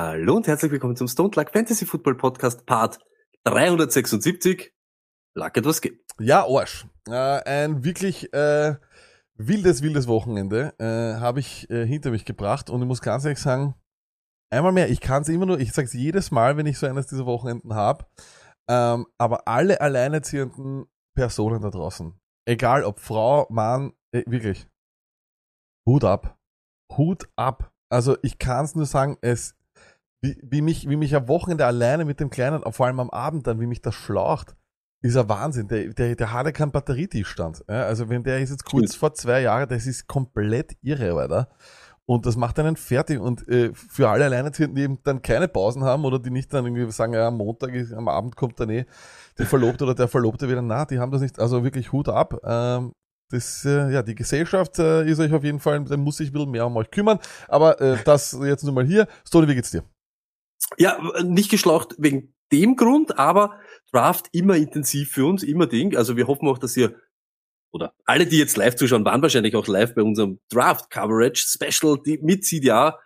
Hallo und herzlich willkommen zum Stone Luck Fantasy Football Podcast Part 376. Luck etwas geht. Ja, Arsch. Äh, ein wirklich äh, wildes, wildes Wochenende äh, habe ich äh, hinter mich gebracht und ich muss ganz ehrlich sagen, einmal mehr, ich kann es immer nur, ich sage es jedes Mal, wenn ich so eines dieser Wochenenden habe, ähm, aber alle alleinerziehenden Personen da draußen, egal ob Frau, Mann, äh, wirklich, Hut ab. Hut ab. Also ich kann es nur sagen, es wie, wie, mich, wie mich am Wochenende alleine mit dem Kleinen, vor allem am Abend dann, wie mich das schlaucht, ist ein Wahnsinn. Der, der, der hat ja keinen Batterietiefstand. Ja, also wenn der ist jetzt kurz vor zwei Jahren, das ist komplett irre, Alter. Und das macht einen fertig. Und äh, für alle Alleinerziehenden, die eben dann keine Pausen haben oder die nicht dann irgendwie sagen, ja, am Montag, ist, am Abend kommt dann eh die Verlobte oder der Verlobte wieder, na, die haben das nicht, also wirklich Hut ab. Ähm, das, äh, ja, die Gesellschaft äh, ist euch auf jeden Fall, da muss sich ein bisschen mehr um euch kümmern. Aber äh, das jetzt nur mal hier. Stoni, wie geht's dir? Ja, nicht geschlaucht wegen dem Grund, aber Draft immer intensiv für uns, immer Ding. Also wir hoffen auch, dass ihr oder alle, die jetzt live zuschauen, waren wahrscheinlich auch live bei unserem Draft Coverage Special die, mit CDA.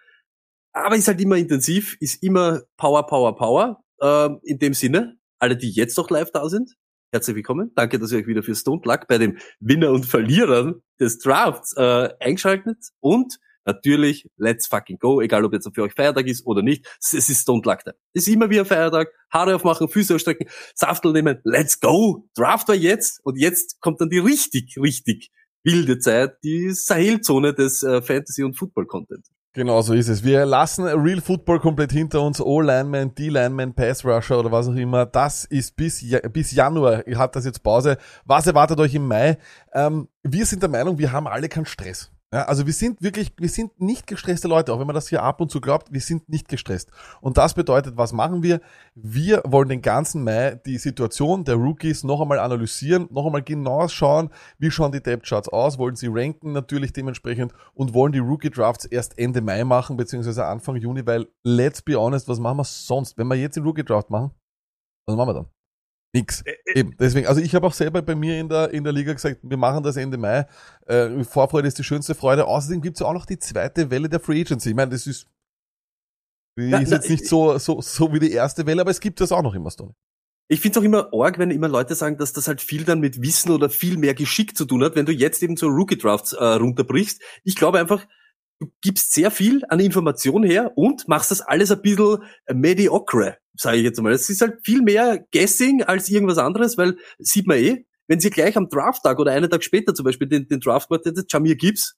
Aber ist halt immer intensiv, ist immer Power, Power, Power. Ähm, in dem Sinne, alle, die jetzt noch live da sind, herzlich willkommen. Danke, dass ihr euch wieder für Stone Luck bei den Winner und Verlierern des Drafts äh, eingeschaltet. Und natürlich, let's fucking go, egal ob jetzt für euch Feiertag ist oder nicht. Es ist Stone Luck Time. Es ist immer wie ein Feiertag. Haare aufmachen, Füße ausstrecken, Saftel nehmen, let's go. Draft war jetzt und jetzt kommt dann die richtig, richtig wilde Zeit, die Sahelzone des äh, Fantasy- und Football-Content. Genau so ist es. Wir lassen Real Football komplett hinter uns. O-Lineman, D-Lineman, Pass Rusher oder was auch immer. Das ist bis, Ja- bis Januar hat das jetzt Pause. Was erwartet euch im Mai? Ähm, wir sind der Meinung, wir haben alle keinen Stress. Ja, also wir sind wirklich, wir sind nicht gestresste Leute, auch wenn man das hier ab und zu glaubt, wir sind nicht gestresst. Und das bedeutet, was machen wir? Wir wollen den ganzen Mai die Situation der Rookies noch einmal analysieren, noch einmal genau schauen, wie schauen die Depth Charts aus, wollen sie ranken natürlich dementsprechend und wollen die Rookie Drafts erst Ende Mai machen, beziehungsweise Anfang Juni, weil let's be honest, was machen wir sonst? Wenn wir jetzt den Rookie Draft machen, was machen wir dann? Nix. Eben, deswegen, also ich habe auch selber bei mir in der, in der Liga gesagt, wir machen das Ende Mai. Äh, Vorfreude ist die schönste Freude. Außerdem gibt's ja auch noch die zweite Welle der Free Agency. Ich meine, das ist, die Ja, ist na, jetzt nicht so, so, so wie die erste Welle, aber es gibt das auch noch immer, Stone. Ich finde es auch immer arg, wenn immer Leute sagen, dass das halt viel dann mit Wissen oder viel mehr Geschick zu tun hat, wenn du jetzt eben so Rookie-Drafts äh, runterbrichst. Ich glaube einfach, du gibst sehr viel an Information her und machst das alles ein bisschen mediocre, sage ich jetzt mal. Es ist halt viel mehr Guessing als irgendwas anderes, weil sieht man eh, wenn sie gleich am Drafttag oder einen Tag später zum Beispiel den, den Draft hätte, Jamir Gibbs,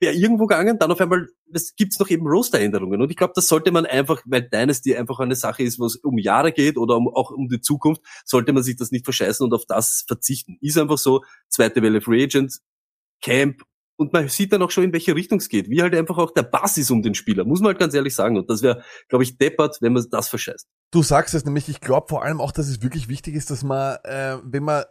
wäre irgendwo gegangen, dann auf einmal es gibt's noch eben Rosteränderungen. Und ich glaube, das sollte man einfach, weil Dynasty einfach eine Sache ist, wo es um Jahre geht oder um, auch um die Zukunft, sollte man sich das nicht verscheißen und auf das verzichten. Ist einfach so, zweite Welle Free Agent, Camp, und man sieht dann auch schon, in welche Richtung es geht. Wie halt einfach auch der Bass ist um den Spieler, muss man halt ganz ehrlich sagen. Und das wäre, glaube ich, deppert, wenn man das verscheißt. Du sagst es nämlich, ich glaube vor allem auch, dass es wirklich wichtig ist, dass man, äh, wenn man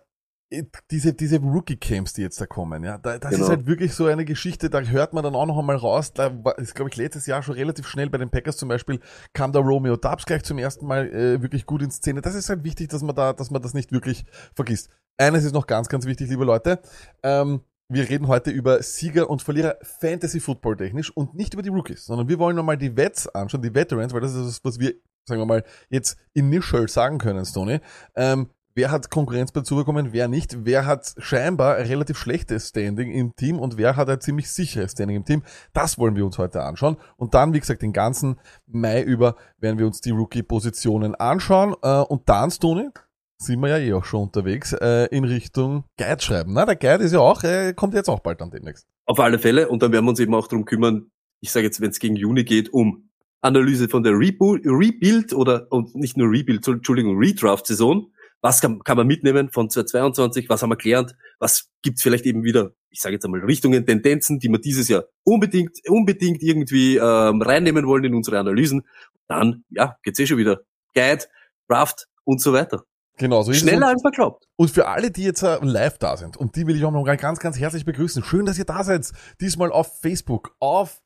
äh, diese, diese Rookie-Camps, die jetzt da kommen, ja, da, das Genau. ist halt wirklich so eine Geschichte, da hört man dann auch noch einmal raus, da war, ist glaube ich letztes Jahr schon relativ schnell bei den Packers zum Beispiel, kam der Romeo Dubs gleich zum ersten Mal äh, wirklich gut in Szene. Das ist halt wichtig, dass man da, dass man das nicht wirklich vergisst. Eines ist noch ganz, ganz wichtig, liebe Leute, ähm, wir reden heute über Sieger und Verlierer Fantasy Football technisch und nicht über die Rookies, sondern wir wollen nochmal die Vets anschauen, die Veterans, weil das ist das, was wir, sagen wir mal, jetzt initial sagen können, Stoney. Ähm, wer hat Konkurrenz dazu bekommen, wer nicht, wer hat scheinbar ein relativ schlechtes Standing im Team und wer hat ein ziemlich sicheres Standing im Team. Das wollen wir uns heute anschauen. Und dann, wie gesagt, den ganzen Mai über werden wir uns die Rookie-Positionen anschauen. Äh, und dann, Stoney, sind wir ja eh auch schon unterwegs äh, in Richtung Guide schreiben. Na, der Guide ist ja auch, äh, kommt jetzt auch bald dann demnächst. Auf alle Fälle. Und dann werden wir uns eben auch darum kümmern, ich sage jetzt, wenn es gegen Juni geht, um Analyse von der Rebo Rebuild oder und nicht nur Rebuild, Entschuldigung, Redraft-Saison Was kann, kann man mitnehmen von 2022? Was haben wir gelernt? Was gibt's vielleicht eben wieder, ich sage jetzt einmal, Richtungen, Tendenzen, die wir dieses Jahr unbedingt, unbedingt irgendwie ähm, reinnehmen wollen in unsere Analysen? Dann, ja, geht's eh schon wieder. Guide, Draft und so weiter. Genau, so ist. Schneller Und- als glaubt. Und für alle, die jetzt äh, live da sind, und die will ich auch noch ganz, ganz herzlich begrüßen. Schön, dass ihr da seid. Diesmal auf Facebook, auf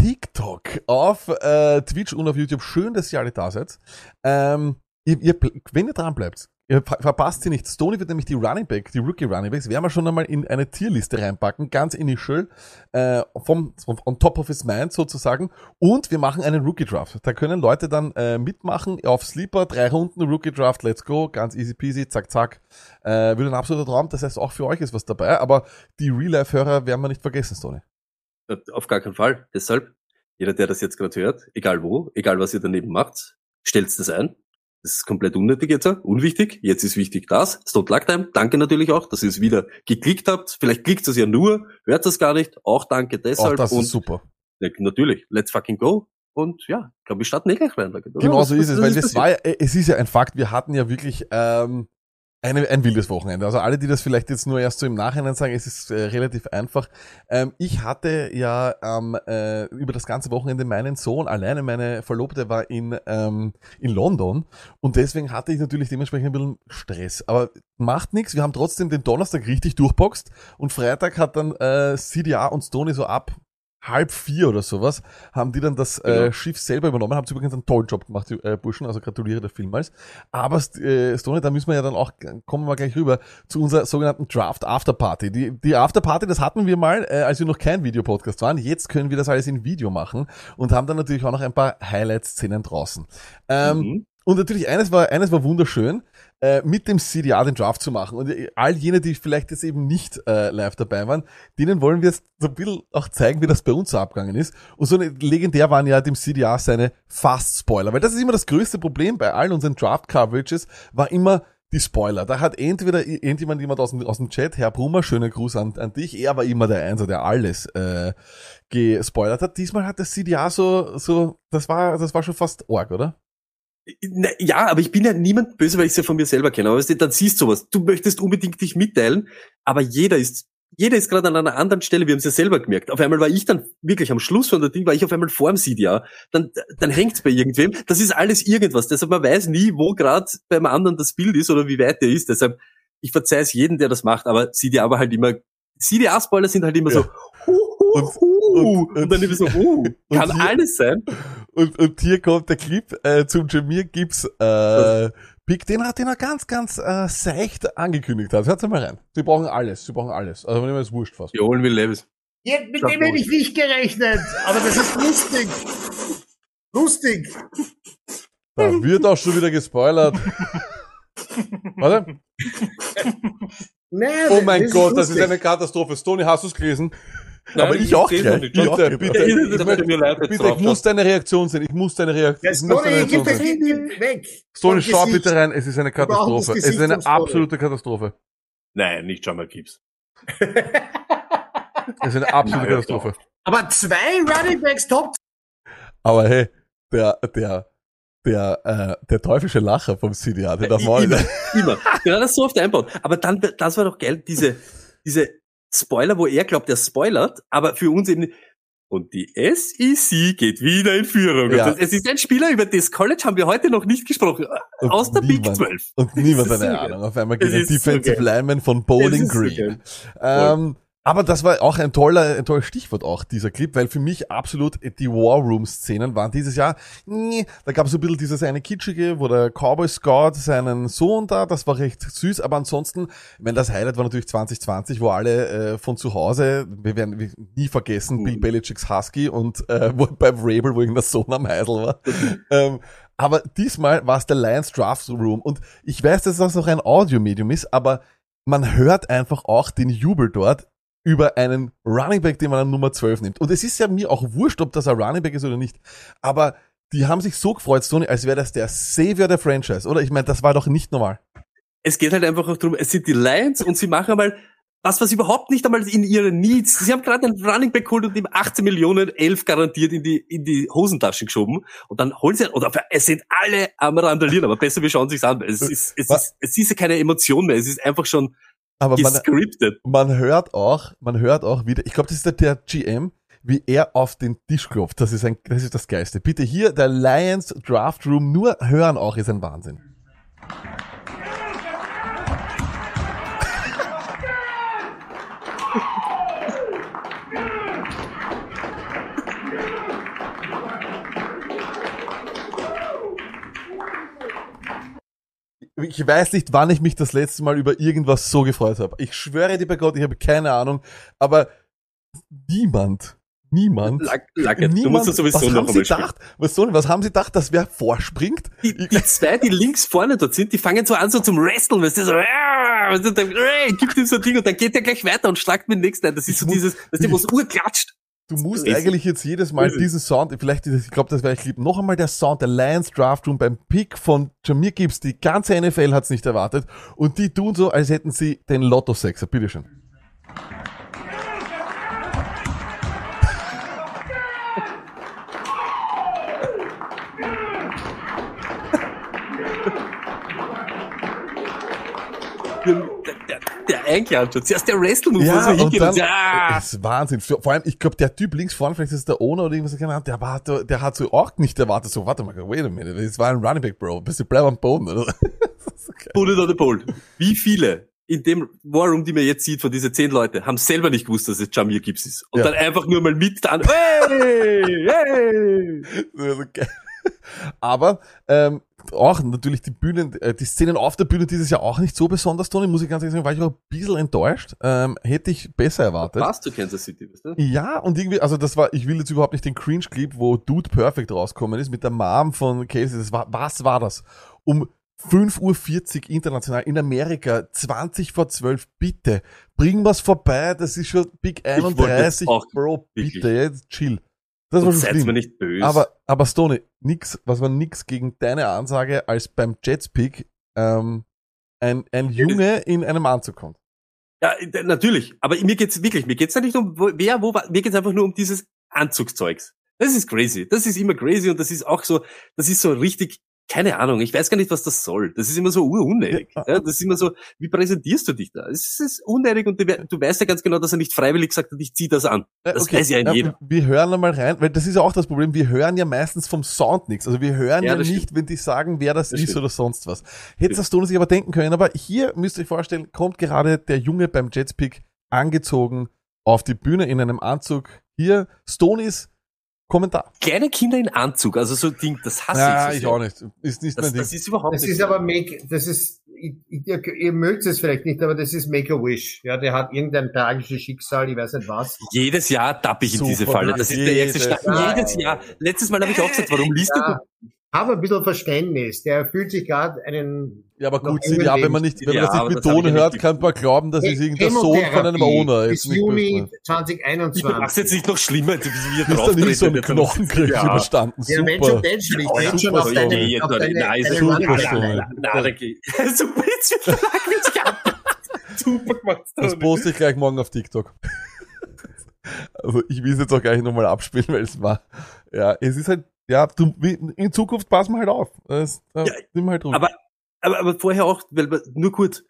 TikTok, auf äh, Twitch und auf YouTube. Schön, dass ihr alle da seid. Ähm, ihr, ihr, wenn ihr dran bleibt, ihr ver- verpasst sie nicht. Stoney wird nämlich die Running Back, die Rookie Running Backs, werden wir schon einmal in eine Tierliste reinpacken, ganz initial, äh, vom, vom on top of his mind sozusagen. Und wir machen einen Rookie Draft. Da können Leute dann äh, mitmachen auf Sleeper, drei Runden Rookie Draft, let's go, ganz easy peasy, zack, zack. Äh, wird ein absoluter Traum. Das heißt, auch für euch ist was dabei. Aber die Real-Life-Hörer werden wir nicht vergessen, Stoney. Äh, Auf gar keinen Fall. Deshalb, jeder, der das jetzt gerade hört, egal wo, egal was ihr daneben macht, stellt das ein. Das ist komplett unnötig jetzt, unwichtig. Jetzt ist wichtig das. Stone Luck Time. Danke natürlich auch, dass ihr es wieder geklickt habt. Vielleicht klickt es ja nur, hört es gar nicht. Auch danke Auch deshalb. das und ist super. Ja, natürlich, let's fucking go. Und ja, ich glaube, wir starten eh gleich rein. Genau so ist es, weil das passiert? war ja, äh, es ist ja ein Fakt, wir hatten ja wirklich ähm, eine, ein wildes Wochenende. Also alle, die das vielleicht jetzt nur erst so im Nachhinein sagen, es ist äh, relativ einfach. Ähm, ich hatte ja ähm, äh, über das ganze Wochenende meinen Sohn, alleine meine Verlobte war in, ähm, in London und deswegen hatte ich natürlich dementsprechend ein bisschen Stress. Aber macht nichts, wir haben trotzdem den Donnerstag richtig durchboxt und Freitag hat dann äh, CDA und Stoney so ab halb vier oder sowas, haben die dann das äh, Genau. Schiff selber übernommen, haben sie übrigens einen tollen Job gemacht, die äh, Burschen, also gratuliere der vielmals. Aber äh, Stone, da müssen wir ja dann auch, kommen wir gleich rüber, zu unserer sogenannten Draft Afterparty. Die, die Afterparty, das hatten wir mal, äh, als wir noch kein Videopodcast waren. Jetzt können wir das alles in Video machen und haben dann natürlich auch noch ein paar Highlight-Szenen draußen. Ähm, Mhm. und natürlich eines war, eines war wunderschön, äh, mit dem CDA den Draft zu machen. Und all jene, die vielleicht jetzt eben nicht äh, live dabei waren, denen wollen wir jetzt so ein bisschen auch zeigen, wie das bei uns so abgegangen ist. Und so legendär waren ja dem CDA seine Fast-Spoiler. Weil das ist immer das größte Problem bei allen unseren Draft-Coverages, war immer die Spoiler. Da hat entweder irgendjemand jemand aus dem, aus dem Chat, Herr Brummer, schönen Gruß an, an dich, er war immer der Einser, der alles äh, gespoilert hat. Diesmal hat das CDA so, so, das war, das war schon fast arg, oder? Na, ja, aber ich bin ja niemand böse, weil ich es ja von mir selber kenne. Aber weißt du, dann siehst du sowas. Du möchtest unbedingt dich mitteilen, aber jeder ist, jeder ist gerade an einer anderen Stelle. Wir haben es ja selber gemerkt. Auf einmal war ich dann wirklich am Schluss von der Ding, war ich auf einmal vor dem CDA. Dann, dann hängt's bei irgendwem. Das ist alles irgendwas. Deshalb man weiß nie, wo gerade beim anderen das Bild ist oder wie weit der ist. Deshalb, ich verzeih es jedem, der das macht, aber CDA war halt immer, CDA-Spoiler sind halt immer so, Ja. hu, hu, Und- hu, und- und, dann immer so, uh, kann hier- alles sein. Und, und hier kommt der Clip äh, zum Jamir Gibbs äh, Pick, den hat den er ganz, ganz äh, seicht angekündigt hat. Hört mal rein. Sie brauchen alles, sie brauchen alles. Also wenn immer es wurscht fast. Wir holen Will Levis. Ja, mit Sag dem hätte ich nicht gerechnet, aber das ist lustig. Lustig. Da wird auch schon wieder gespoilert. Warte. Nein, Oh mein das Gott, das ist eine Katastrophe. Stoney, hast du es gelesen? Nein, Aber ich ich auch gleich. noch nicht. Bitte, Okay. bitte. Ich möchte- jetzt Bitte, drauf ich muss deine Reaktion sehen. Ich muss deine Reaktion. Ja, ich muss deine Reaktion das sehen. Handy weg. Vom schau Gesicht. bitte rein. Es ist eine Katastrophe. Es ist eine absolute Katastrophe. Nein, nicht Jamal Gibbs. Es ist eine absolute Nein, Katastrophe. Aber zwei Running Backs top. Aber hey, der, der, der, äh, der teuflische Lacher vom CDA, den darf man Immer, immer. Das so oft einbauen. Aber dann, das war doch geil, diese, diese Spoiler, wo er glaubt, er spoilert, aber für uns eben, und die SEC geht wieder in Führung. Ja. Das, es ist ein Spieler, über das College haben wir heute noch nicht gesprochen. Und Aus der Big niemand- 12. Und niemand eine so. Ahnung. Auf einmal geht so Defensive geil. Lineman von Bowling so Green. geil. ähm, aber das war auch ein toller, ein tolles Stichwort auch, dieser Clip, weil für mich absolut die War Room Szenen waren dieses Jahr, nee, da gab es so ein bisschen dieses eine kitschige, wo der Cowboy Scout seinen Sohn da, das war recht süß, aber ansonsten, meine, das Highlight war natürlich 2020, wo alle äh, von zu Hause, wir werden wir- nie vergessen, Mhm. Bill Belichicks Husky und äh, wo, beim Rabel, wo irgendein Sohn am Heisel war. ähm, aber diesmal war es der Lions Draft Room und ich weiß, dass das noch ein Audiomedium ist, aber man hört einfach auch den Jubel dort über einen Running Back, den man an Nummer 12 nimmt. Und es ist ja mir auch wurscht, ob das ein Running Back ist oder nicht. Aber die haben sich so gefreut, Stoney, als wäre das der Savior der Franchise, oder? Ich meine, das war doch nicht normal. Es geht halt einfach auch darum, es sind die Lions und sie machen mal, was, was überhaupt nicht einmal in ihre Needs, sie haben gerade einen Running Back geholt und ihm 18 Millionen, 11 garantiert in die, in die Hosentaschen geschoben und dann holen sie, oder es sind alle am Randalieren, aber besser wir schauen sich's an. Es ist, es Was? ist, es ist ja keine Emotion mehr, es ist einfach schon Aber man, gescriptet. man hört auch, man hört auch wieder, ich glaube, das ist der, der GM, wie er auf den Tisch klopft. Das ist ein, das ist das Geiste. Bitte hier, der Lions Draft Room, nur hören auch ist ein Wahnsinn. Ich weiß nicht, wann ich mich das letzte Mal über irgendwas so gefreut habe. Ich schwöre dir bei Gott, ich habe keine Ahnung, aber niemand, niemand, Lack, Lacke, du niemand, musst das sowieso was noch haben sie gedacht? Was, soll, was haben sie gedacht, dass wer vorspringt? Die, die zwei, die links vorne dort sind, die fangen so an so zum Wresteln, weißt du, so, "Ah", du, dann, "Ey", gibt ihm so ein Ding und dann geht der gleich weiter und schlagt mit dem nächsten ein. Das ist so dieses, du, wo es urklatscht. Du musst Crazy. eigentlich jetzt jedes Mal Crazy. diesen Sound, vielleicht, ich glaube, das wäre ich lieb, noch einmal der Sound der Lions Draft Room beim Pick von Jamir Gibbs. Die ganze NFL hat's nicht erwartet. Und die tun so, als hätten sie den Lotto-Sechser. Bitteschön. Der, der, schon. Zuerst der Wrestle-Move, wo Ja, so und dann, so, ah. das ist Wahnsinn. Vor allem, ich glaube, der Typ links vorne, vielleicht ist es der Owner oder irgendwas, der, war, der, der hat so auch nicht erwartet, so, warte mal, wait a minute, das war ein Running Back, Bro, bist du bleib am Boden, oder? So it on the pole. Wie viele in dem War Room, die man jetzt sieht, von diese zehn Leute, haben selber nicht gewusst, dass es Jamir Gibbs ist. Und Ja. dann einfach nur mal mit dann, hey, hey. Aber ähm, auch natürlich die Bühnen, äh, die Szenen auf der Bühne dieses Jahr auch nicht so besonders, Tony, muss ich ganz ehrlich sagen, war ich auch ein bisschen enttäuscht. Ähm, hätte ich besser erwartet. Passt zu Kansas City, weißt du? Ja, und irgendwie, also das war, ich will jetzt überhaupt nicht den Cringe-Clip, wo Dude Perfect rauskommen ist, mit der Mom von Casey, das war, was war das? Um 5.40 Uhr international in Amerika, 20 vor 12, bitte, bring was vorbei, das ist schon Big wollte 31, jetzt auch Bro, bitte, jetzt chill. Das war schon mir nicht böse. Aber, aber Stoney, nix, was war nix gegen deine Ansage, als beim Jetspick, ähm, ein, ein Junge in einem Anzug kommt. Ja, d- natürlich. Aber mir geht's wirklich, mir geht's ja nicht um wer, wo, mir geht's einfach nur um dieses Anzugszeugs. Das ist crazy. Das ist immer crazy und das ist auch so, das ist so richtig, keine Ahnung, ich weiß gar nicht, was das soll. Das ist immer so unnötig. Ja. Ja, das ist immer so, wie präsentierst du dich da? Es ist unnötig und du, we- du weißt ja ganz genau, dass er nicht freiwillig sagt hat, ich zieh das an. Das weiß ja ja, jeder. Wir hören einmal rein, weil das ist ja auch das Problem, wir hören ja meistens vom Sound nichts. Also wir hören Ja, ja, nicht, wenn die sagen, wer das, Das ist stimmt. oder sonst was. Hätte das Tony sich aber denken können, aber hier müsst ihr euch vorstellen, kommt gerade der Junge beim Jetspick angezogen auf die Bühne in einem Anzug. Hier, Stonys Kommentar. Kleine Kinder in Anzug, also so ein Ding, das hasse Ja, ich. so ich sehr. auch nicht. Ist nicht Das, mein Ding. das ist überhaupt Das nicht. ist aber make, das ist, ihr, ihr mögt es vielleicht nicht, aber das ist Make a Wish. Ja, der hat irgendein tragisches Schicksal, ich weiß nicht was. Jedes Jahr tappe ich in Super, diese Falle. Das ist der erste jedes Start. Jedes Jahr. Letztes Mal habe ich auch gesagt, warum liest du Ja, hab ein bisschen Verständnis. Der fühlt sich gerade einen Ja, aber gut, ja, wenn man nicht, wenn man Ja, das nicht mit das Ton ja hört, kann man glauben, das ist irgendein Sohn von einem Owner. bis Jetzt nicht Juni böse. Ich mach's 2021. jetzt nicht noch schlimmer, wie wir Ist drauf da nicht so ein Knochenkrieg Ja. überstanden. Ja, wenn Super. schon Denschel, ich denk schon super, auf deine, auf deine, nein, deine super, super, Super. Super gemacht. Das poste ich gleich morgen auf TikTok. Also ich will es jetzt auch gleich nochmal abspielen, weil es war, ja, es ist halt, ja, du, in Zukunft passen wir halt auf. Das, da Ja, sind wir halt ruhig. aber, aber, aber vorher auch, weil, nur kurz,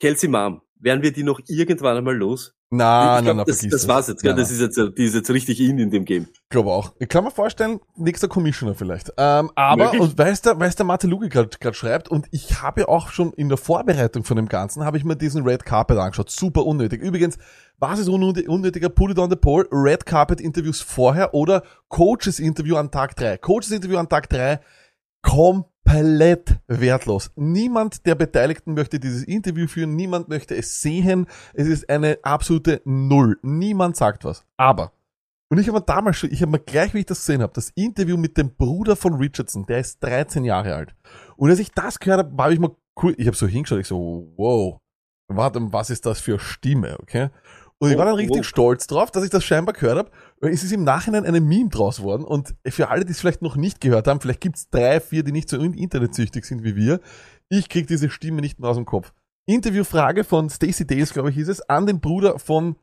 Kelsey Mom, werden wir die noch irgendwann einmal los? Na, ich na, glaub, na, das, vergiss das war's jetzt, gell? Nein, Das ist jetzt, die ist jetzt richtig in in dem Game. Ich glaube auch. Ich kann mir vorstellen, nächster Commissioner vielleicht. Ähm, aber, Möglich. und der, weiß der Mathe Lugi gerade schreibt, und ich habe ja auch schon in der Vorbereitung von dem Ganzen, habe ich mir diesen Red Carpet angeschaut. Super unnötig. Übrigens, was ist unnötig- unnötiger? Put it on the poll. Red Carpet Interviews vorher oder Coaches Interview an Tag drei. Coaches Interview an Tag drei komplett wertlos. Niemand der Beteiligten möchte dieses Interview führen, niemand möchte es sehen. Es ist eine absolute Null. Niemand sagt was. Aber und ich habe mir damals schon, ich habe mir gleich, wie ich das gesehen habe, das Interview mit dem Bruder von Richardson, der ist 13 Jahre alt. Und als ich das gehört habe, habe ich mal cool, ich habe so hingeschaut, ich so, wow, warte, was ist das für Stimme, okay? Und ich war dann Oh, richtig wow. stolz drauf, dass ich das scheinbar gehört habe. Es ist im Nachhinein eine Meme draus worden. Und für alle, die es vielleicht noch nicht gehört haben, vielleicht gibt's drei, vier, die nicht so internetsüchtig sind wie wir. Ich krieg diese Stimme nicht mehr aus dem Kopf. Interviewfrage von Stacey Days, glaube ich, hieß es, an den Bruder von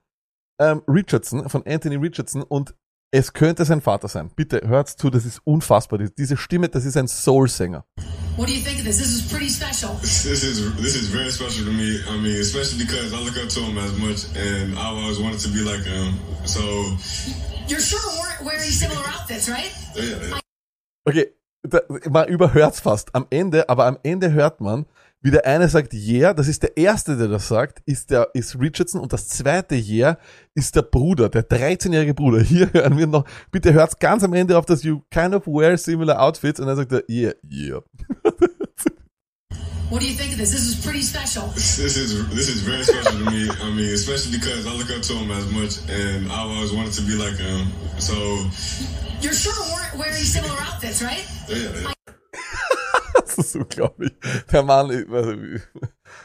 ähm, Richardson, von Anthony Richardson und es könnte sein Vater sein. Bitte hört zu, das ist unfassbar. Diese Stimme, das ist ein Soul-Sänger. What do you think of this? This is pretty special. This is this is very special to me. I mean, especially because I look up to him as much, and I always wanted to be like him. So You're sure we're wearing similar outfits, right? yeah, yeah. Okay, da, man überhört's fast am Ende, aber am Ende hört man, wie der eine sagt Yeah, das ist der erste, der das sagt, ist der ist Richardson und das zweite Yeah ist der Bruder, der 13-jährige Bruder. Hier hören wir noch, bitte hört's ganz am Ende auf, dass you kind of wear similar outfits und dann sagt er Yeah, yeah. What do you think of this? This is pretty special. This is this is very special to me. I mean, especially because I look up to him as much, and I always wanted to be like him. So You're sure we're wearing similar outfits, right? yeah, yeah. Das ist unglaublich. Der Mann, also,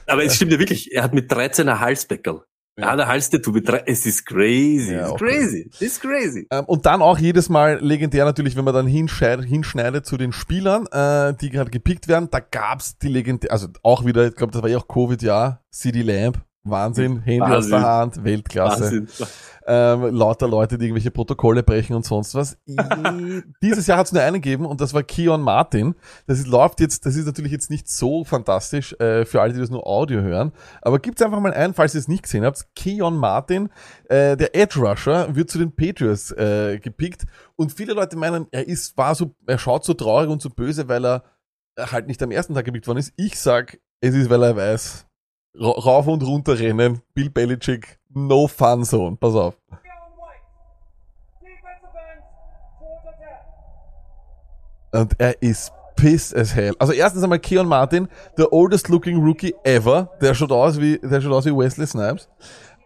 Aber es stimmt ja wirklich, er hat mit 13 ein Halsbeckerl. Er hat ein Halstattoo mit 13. Es ist crazy. Ja, it's auch crazy. It's crazy. Ähm, und dann auch jedes Mal legendär natürlich, wenn man dann hinschneidet, hinschneidet zu den Spielern, äh, die gerade gepickt werden, da gab's die legendär, also auch wieder, ich glaube, das war ja auch Covid-Jahr, CD Lamp, Wahnsinn, Handy aus Wahnsinn. der Hand, Weltklasse. Ähm, lauter Leute, die irgendwelche Protokolle brechen und sonst was. Dieses Jahr hat's nur einen gegeben und das war Keon Martin. Das ist, läuft jetzt, das ist natürlich jetzt nicht so fantastisch äh, für alle, die das nur Audio hören. Aber gibt's einfach mal ein, falls ihr es nicht gesehen habt. Keon Martin, äh, der Edge Rusher, wird zu den Patriots äh, gepickt. Und viele Leute meinen, er ist, war so, er schaut so traurig und so böse, weil er halt nicht am ersten Tag gepickt worden ist. Ich sag, es ist, weil er weiß, rauf und runter rennen, Bill Belichick, no fun zone. Pass auf. Und er ist pissed as hell. Also erstens einmal Keon Martin, der oldest looking rookie ever. Der schaut aus wie, der schaut aus wie Wesley Snipes.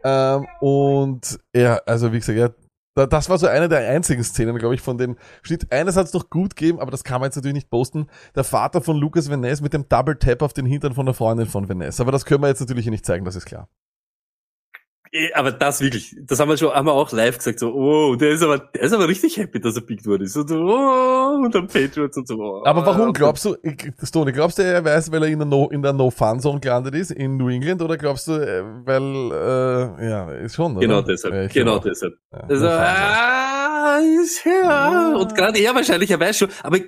Ähm, und ja, also wie gesagt, ja, da- das war so eine der einzigen Szenen, glaube ich, von dem Schnitt. Eines hat es noch gut gegeben, aber das kann man jetzt natürlich nicht posten. Der Vater von Lucas Vaness mit dem Double Tap auf den Hintern von der Freundin von Vaness. Aber das können wir jetzt natürlich hier nicht zeigen, das ist klar. Eh, Aber das wirklich, das haben wir schon, haben wir auch live gesagt, so, oh, der ist aber, der ist aber richtig happy, dass er picked wurde. So, oh, und dann Patriots und so. Oh. Aber warum glaubst du, Stoney, glaubst du, er weiß, weil er in der No, in der No-Fun-Zone gelandet ist, in New England, oder glaubst du, äh, weil, äh, ja, ist schon, oder? Genau Ja, deshalb, ich genau auch. deshalb. Ja, Also, ah, ist ja. Und gerade er wahrscheinlich, er weiß schon, aber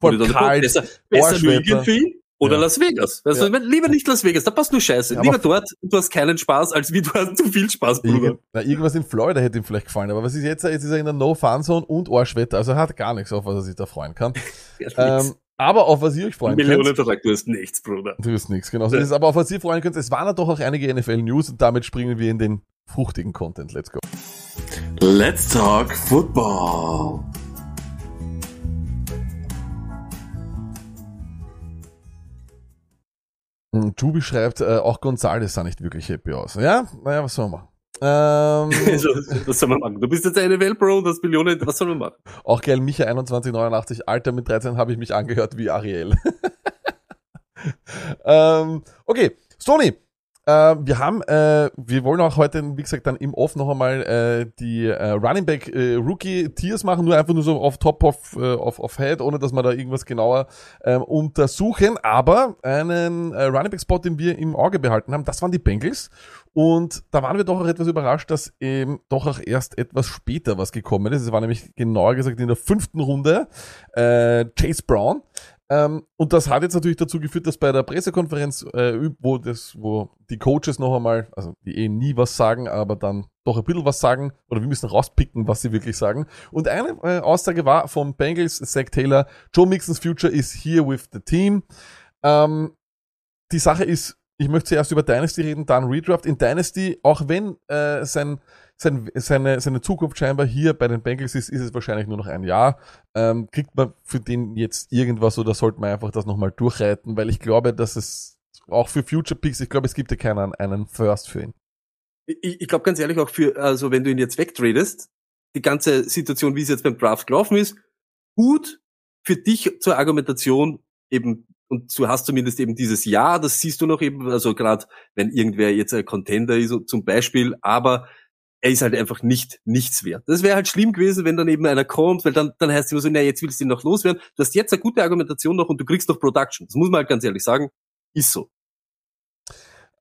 Voll kalt, besser, besser New. England für ihn oder Ja. Las Vegas. Weißt Ja. lieber nicht Las Vegas, da passt nur Scheiße. Ja, lieber dort, du hast keinen Spaß, als wie du hast zu viel Spaß, Bruder. Irgend, na, irgendwas in Florida hätte ihm vielleicht gefallen, aber was ist jetzt? Jetzt ist er in der No-Fun-Zone und Arschwetter, also er hat gar nichts, auf was er sich da freuen kann. Ähm, aber auf was ihr euch freuen könnt, Millionenvertrag, du hast nichts, Bruder. du hast nichts, genau. So ist es. Aber auf was ihr freuen könnt, es waren ja doch auch einige NFL-News und damit springen wir in den fruchtigen Content. Let's go. Let's talk football. Hm, Jubi schreibt, äh, auch Gonzales sah nicht wirklich happy aus. Ja, naja, was soll man machen? Ähm, Also, was soll man machen? Du bist jetzt eine Welt-Pro, das Millionen, was soll man machen? auch geil, Micha 2189, Alter, mit 13 habe ich mich angehört wie Ariel. ähm, okay, Stony, äh, wir haben, äh, wir wollen auch heute, wie gesagt, dann im Off noch einmal äh, die äh, Running Back äh, Rookie Tiers machen, nur einfach nur so auf Top of, äh, of, of Head, ohne dass wir da irgendwas genauer ähm, untersuchen. Aber einen äh, Running Back Spot, den wir im Auge behalten haben, das waren die Bengals. Und da waren wir doch auch etwas überrascht, dass eben doch auch erst etwas später was gekommen ist. Es war nämlich genauer gesagt in der fünften Runde äh, Chase Brown. Ähm, und das hat jetzt natürlich dazu geführt, dass bei der Pressekonferenz, äh, wo das, wo die Coaches noch einmal, also die eh nie was sagen, aber dann doch ein bisschen was sagen, oder wir müssen rauspicken, was sie wirklich sagen. Und eine äh, Aussage war vom Bengals, Zach Taylor, Joe Mixons Future is here with the team. Ähm, die Sache ist, ich möchte zuerst über Dynasty reden, dann Redraft. In Dynasty, auch wenn äh, sein, sein, seine, seine Zukunft scheinbar hier bei den Bengals ist, ist es wahrscheinlich nur noch ein Jahr. Ähm, kriegt man für den jetzt irgendwas oder sollte man einfach das nochmal durchreiten? Weil ich glaube, dass es auch für Future Picks, ich glaube, es gibt ja keinen einen First für ihn. Ich, ich glaube ganz ehrlich auch für, also wenn du ihn jetzt wegtradest, die ganze Situation, wie es jetzt beim Draft gelaufen ist, gut für dich zur Argumentation eben und du hast zumindest eben dieses Jahr, das siehst du noch eben, also gerade wenn irgendwer jetzt ein Contender ist zum Beispiel, aber er ist halt einfach nicht nichts wert. Das wäre halt schlimm gewesen, wenn dann eben einer kommt, weil dann, dann heißt es immer so, na, jetzt willst du ihn noch loswerden. Du hast jetzt eine gute Argumentation noch und du kriegst noch Production. Das muss man halt ganz ehrlich sagen, ist so.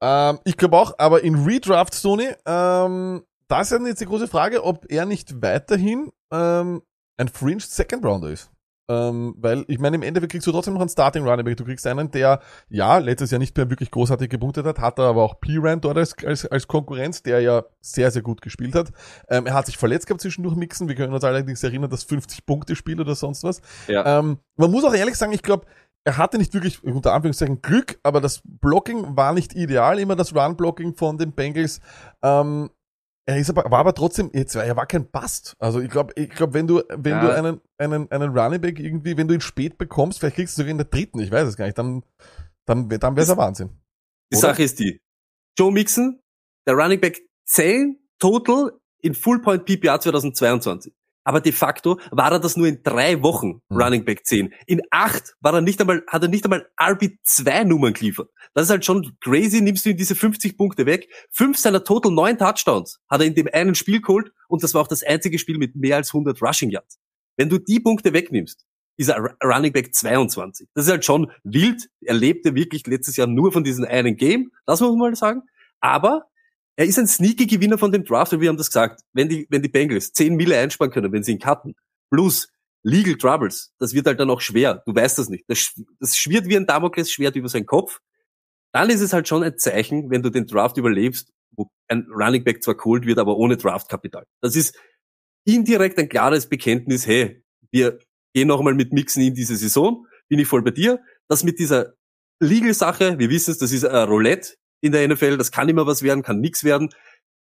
Ähm, ich glaube auch, aber in Redraft, Sony, ähm, da ist jetzt die große Frage, ob er nicht weiterhin ähm, ein Fringe Second Rounder ist. Ähm, weil ich meine, im Endeffekt kriegst du trotzdem noch einen Starting Running Back. Du kriegst einen, der ja letztes Jahr nicht mehr wirklich großartig gepunktet hat, hat er aber auch P-Rand dort als, als, als Konkurrenz, der ja sehr, sehr gut gespielt hat. Ähm, er hat sich verletzt gehabt zwischendurch mixen. Wir können uns allerdings erinnern, das 50-Punkte-Spiel oder sonst was. Ja. Ähm, man muss auch ehrlich sagen, ich glaube, er hatte nicht wirklich unter Anführungszeichen Glück, aber das Blocking war nicht ideal, immer das Run-Blocking von den Bengals. Ähm, er ist aber, war aber trotzdem, jetzt, er war kein Bast. Also ich glaube, ich glaube, wenn du, wenn Ja. du einen, einen, einen Running Back irgendwie, wenn du ihn spät bekommst, vielleicht kriegst du sogar in der dritten, ich weiß es gar nicht, dann, dann, dann wäre es ein Wahnsinn. Die Oder? Sache ist die. Joe Mixon, der Running Back 10 total in Full Point PPR 2022. Aber de facto war er das nur in drei Wochen Hm. Running Back 10. In acht war er nicht einmal, hat er nicht einmal RB2 Nummern geliefert. Das ist halt schon crazy, nimmst du ihm diese 50 Punkte weg. Fünf seiner total neun Touchdowns hat er in dem einen Spiel geholt und das war auch das einzige Spiel mit mehr als 100 Rushing Yards. Wenn du die Punkte wegnimmst, ist er Ru- Running Back 22. Das ist halt schon wild. Er lebte wirklich letztes Jahr nur von diesem einen Game. Das muss man mal sagen. Aber er ist ein sneaky Gewinner von dem Draft, und wir haben das gesagt. Wenn die, wenn die Bengals 10 Mille einsparen können, wenn sie ihn cutten, plus Legal Troubles, das wird halt dann auch schwer. Du weißt das nicht. Das, das schwirrt wie ein Damoklesschwert über seinen Kopf. Dann ist es halt schon ein Zeichen, wenn du den Draft überlebst, wo ein Running Back zwar geholt wird, aber ohne Draftkapital. Das ist indirekt ein klares Bekenntnis, hey, wir gehen nochmal mit Mixen in diese Saison, bin ich voll bei dir. Das mit dieser Legal-Sache, wir wissen es, das ist ein Roulette in der NFL, das kann immer was werden, kann nix werden.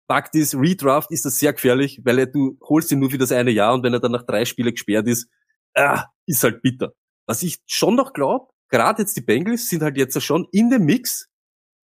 Fakt ist, Redraft ist das sehr gefährlich, weil du holst ihn nur für das eine Jahr und wenn er dann nach drei Spielen gesperrt ist, ah, ist halt bitter. Was ich schon noch glaube, gerade jetzt die Bengals sind halt jetzt schon in dem Mix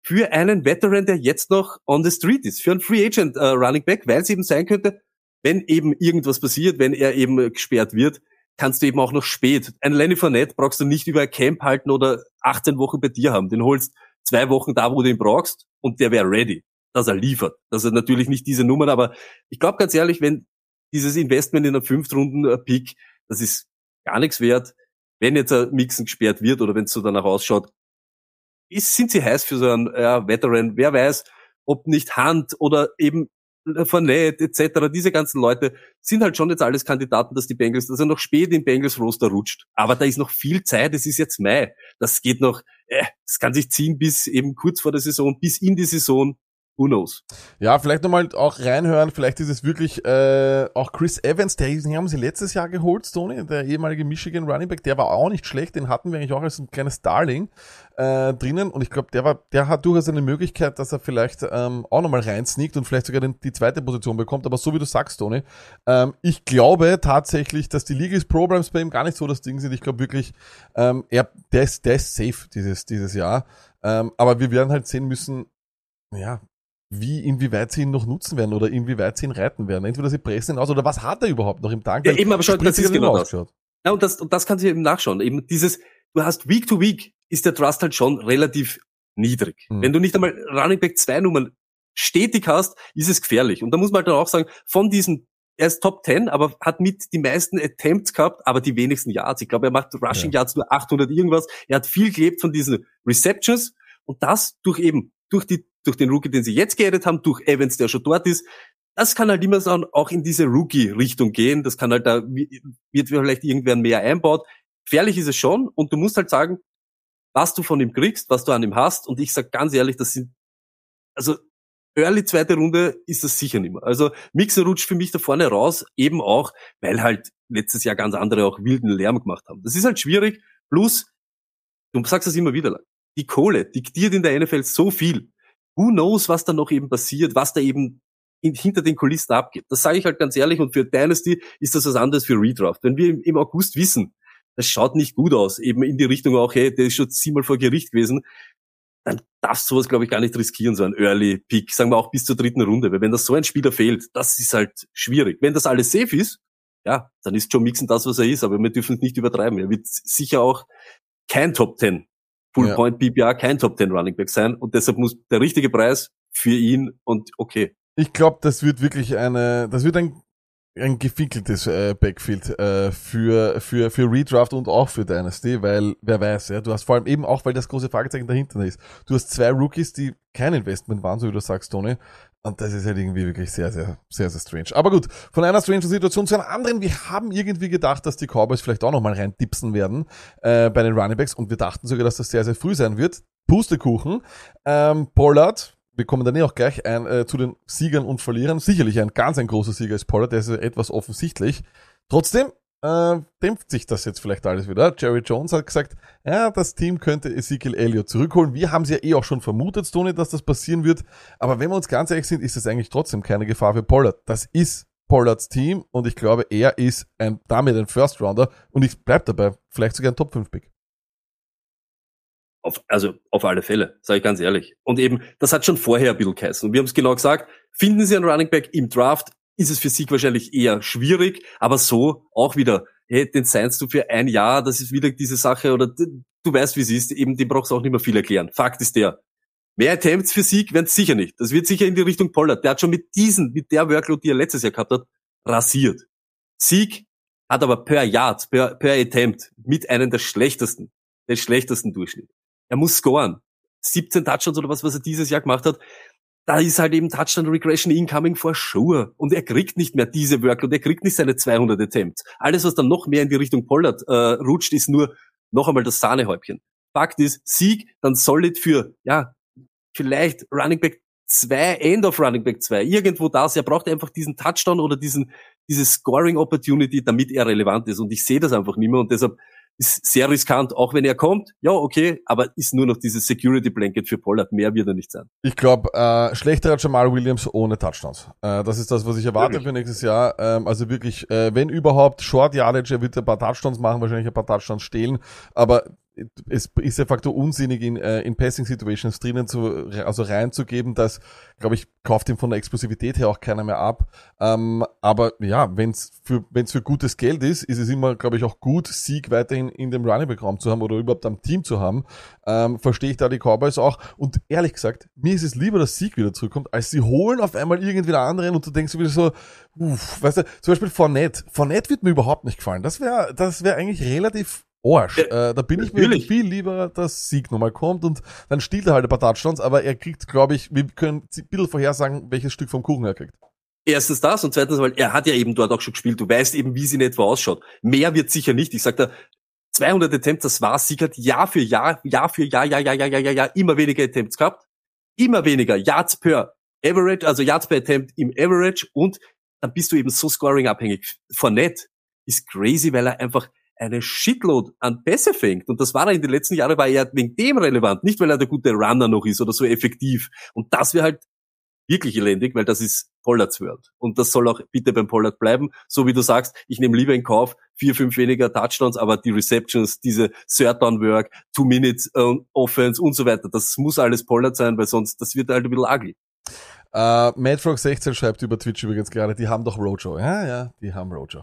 für einen Veteran, der jetzt noch on the street ist, für einen Free Agent äh, Running Back, weil es eben sein könnte, wenn eben irgendwas passiert, wenn er eben gesperrt wird, kannst du eben auch noch spät. Ein Lenny Fournette brauchst du nicht über ein Camp halten oder 18 Wochen bei dir haben. Den holst zwei Wochen da, wo du ihn brauchst und der wäre ready, dass er liefert. Das ist natürlich nicht diese Nummern, aber ich glaube ganz ehrlich, wenn dieses Investment in einen Fünftrunden-Pick, das ist gar nichts wert. Wenn jetzt ein Mixen gesperrt wird oder wenn es so danach ausschaut, ist, sind sie heiß für so einen ja, Veteran. Wer weiß, ob nicht Hand oder eben Fournette etc. Diese ganzen Leute sind halt schon jetzt alles Kandidaten, dass die Bengals, dass er noch spät im Bengals Roster rutscht. Aber da ist noch viel Zeit. Es ist jetzt Mai. Das geht noch. Äh, es kann sich ziehen bis eben kurz vor der Saison, bis in die Saison. Who knows? Ja, vielleicht nochmal auch reinhören, vielleicht ist es wirklich äh, auch Chris Evans, der den haben sie letztes Jahr geholt, Tony, der ehemalige Michigan Running Back, der war auch nicht schlecht, den hatten wir eigentlich auch als ein kleines Darling äh, drinnen. Und ich glaube, der war, der hat durchaus eine Möglichkeit, dass er vielleicht ähm, auch nochmal reinsneakt und vielleicht sogar den, die zweite Position bekommt, aber so wie du sagst, Tony, ähm, ich glaube tatsächlich, dass die Legal Problems bei ihm gar nicht so das Ding sind, ich glaube wirklich, ähm, er, der ist, der ist safe dieses, dieses Jahr, ähm, aber wir werden halt sehen müssen, ja, wie, inwieweit sie ihn noch nutzen werden oder inwieweit sie ihn reiten werden. Entweder sie pressen ihn aus oder was hat er überhaupt noch im Tank? Ja, eben, aber schau, das ist genau das. Ja, und das, und das kannst du eben nachschauen. Eben dieses, du hast Week to Week ist der Trust halt schon relativ niedrig. Mhm. Wenn du nicht einmal Running Back 2 Nummern stetig hast, ist es gefährlich. Und da muss man halt dann auch sagen, von diesen, er ist Top 10, aber hat mit die meisten Attempts gehabt, aber die wenigsten Yards. Ich glaube, er macht Rushing Yards nur 800 irgendwas. Er hat viel gelebt von diesen Receptions und das durch eben, durch die, durch den Rookie, den sie jetzt geedet haben, durch Evans, der schon dort ist. Das kann halt immer so auch in diese Rookie-Richtung gehen. Das kann halt da, wird vielleicht irgendwer mehr einbaut. Gefährlich ist es schon und du musst halt sagen, was du von ihm kriegst, was du an ihm hast. Und ich sag ganz ehrlich, das sind, also Early zweite Runde ist das sicher nicht mehr. Also Mixer rutscht für mich da vorne raus, eben auch, weil halt letztes Jahr ganz andere auch wilden Lärm gemacht haben. Das ist halt schwierig. Plus, du sagst das immer wieder, die Kohle diktiert in der NFL so viel. Who knows, was da noch eben passiert, was da eben in, hinter den Kulissen abgeht. Das sage ich halt ganz ehrlich und für Dynasty ist das was anderes für Redraft. Wenn wir im, im August wissen, das schaut nicht gut aus, eben in die Richtung auch, hey, der ist schon siebenmal vor Gericht gewesen, dann darfst du sowas, glaube ich, gar nicht riskieren, so ein Early Pick, sagen wir auch bis zur dritten Runde, weil wenn das so ein Spieler fehlt, das ist halt schwierig. Wenn das alles safe ist, ja, dann ist Joe Mixon das, was er ist, aber wir dürfen es nicht übertreiben. Er wird sicher auch kein Top 10 Full Ja. Point PPR, kein Top 10 Running Back sein und deshalb muss der richtige Preis für ihn und okay. Ich glaube, das wird wirklich eine, das wird ein ein gefinkeltes äh, Backfield äh, für, für, für Redraft und auch für Dynasty, weil wer weiß, ja, du hast vor allem eben auch, weil das große Fragezeichen dahinter ist. Du hast zwei Rookies, die kein Investment waren, so wie du sagst, Tony. Und das ist halt irgendwie wirklich sehr, sehr, sehr, sehr strange. Aber gut, von einer strange Situation zu einer anderen. Wir haben irgendwie gedacht, dass die Cowboys vielleicht auch nochmal reintipsen werden äh, bei den Runningbacks und wir dachten sogar, dass das sehr, sehr früh sein wird. Pustekuchen. Ähm, Pollard, wir kommen dann eh auch gleich ein, äh, zu den Siegern und Verlierern. Sicherlich ein ganz ein großer Sieger ist Pollard, der ist etwas offensichtlich. Trotzdem äh, dämpft sich das jetzt vielleicht alles wieder. Jerry Jones hat gesagt, ja, das Team könnte Ezekiel Elliott zurückholen. Wir haben es ja eh auch schon vermutet, Tony, dass das passieren wird. Aber wenn wir uns ganz ehrlich sind, ist es eigentlich trotzdem keine Gefahr für Pollard. Das ist Pollards Team und ich glaube, er ist ein, damit ein First Rounder und ich bleib dabei, vielleicht sogar ein Top 5 Pick. Auf, also auf alle Fälle, sage ich ganz ehrlich. Und eben, das hat schon vorher ein bisschen geheißen. Und wir haben es genau gesagt, finden Sie einen Running Back im Draft, ist es für Sieg wahrscheinlich eher schwierig, aber so auch wieder, hey, den seinst du für ein Jahr, das ist wieder diese Sache, oder du weißt, wie es ist, eben, dem brauchst du auch nicht mehr viel erklären. Fakt ist der, mehr Attempts für Sieg werden sicher nicht. Das wird sicher in die Richtung Pollard. Der hat schon mit diesen, mit der Workload, die er letztes Jahr gehabt hat, rasiert. Sieg hat aber per Yard, per, per Attempt mit einem der schlechtesten, der schlechtesten Durchschnitt. Er muss scoren. 17 Touchdowns oder was, was er dieses Jahr gemacht hat. Da ist halt eben Touchdown Regression incoming for sure. Und er kriegt nicht mehr diese Workload, er kriegt nicht seine 200 Attempts. Alles, was dann noch mehr in die Richtung Pollard äh, rutscht, ist nur noch einmal das Sahnehäubchen. Fakt ist, Sieg, dann solid für, ja, vielleicht Running Back 2, End of Running Back 2, irgendwo das. Er braucht einfach diesen Touchdown oder diesen, diese Scoring Opportunity, damit er relevant ist. Und ich sehe das einfach nicht mehr. Und deshalb ist sehr riskant, auch wenn er kommt. Ja, okay, aber ist nur noch dieses Security Blanket für Pollard. Mehr wird er nicht sein. Ich glaube, äh, schlechterer Jamal Williams ohne Touchdowns. Äh, das ist das, was ich erwarte Wirklich? für nächstes Jahr. Ähm, also wirklich, äh, wenn überhaupt, Short Yardage, er wird ein paar Touchdowns machen, wahrscheinlich ein paar Touchdowns stehlen, aber es ist de facto unsinnig, in, äh, in Passing Situations drinnen zu, also reinzugeben, das, glaube ich, kauft ihm von der Explosivität her auch keiner mehr ab. Ähm, aber ja, wenn es für, wenn's für gutes Geld ist, ist es immer, glaube ich, auch gut, Sieg weiterhin in dem Running Back Raum zu haben oder überhaupt am Team zu haben. Ähm, verstehe ich da die Cowboys auch. Und ehrlich gesagt, mir ist es lieber, dass Sieg wieder zurückkommt, als sie holen auf einmal irgendwie einen anderen und du denkst wieder so, uff, weißt du, zum Beispiel Fournette. Fournette wird mir überhaupt nicht gefallen. Das wäre, das wäre eigentlich relativ Arsch. Ja, äh, da bin ich mir viel lieber, dass Sieg nochmal kommt und dann stiehlt er halt ein paar Touchdowns, aber er kriegt, glaube ich, wir können ein bisschen vorhersagen, welches Stück vom Kuchen er kriegt. Erstens das und zweitens, weil er hat ja eben dort auch schon gespielt. Du weißt eben, wie sie in etwa ausschaut. Mehr wird sicher nicht. Ich sag da, 200 Attempts, das war sichert Jahr für Jahr, Jahr für Jahr, Jahr, Jahr, Jahr, Jahr, Jahr, Jahr, immer weniger Attempts gehabt. Immer weniger Yards per Average, also Yards per Attempt im Average und dann bist du eben so scoring abhängig. Fournette ist crazy, weil er einfach eine Shitload an Pässe fängt. Und das war er in den letzten Jahren, war er wegen dem relevant, nicht weil er der gute Runner noch ist oder so effektiv. Und das wäre halt wirklich elendig, weil das ist Pollards World. Und das soll auch bitte beim Pollard bleiben. So wie du sagst, ich nehme lieber in Kauf vier, fünf weniger Touchdowns, aber die Receptions, diese Third Down Work, Two Minutes äh, und so weiter, das muss alles Pollard sein, weil sonst, das wird halt ein bisschen ugly. Äh, Madfrog16 schreibt über Twitch übrigens gerade, die haben doch Rojo. Ja, ja, die haben Rojo.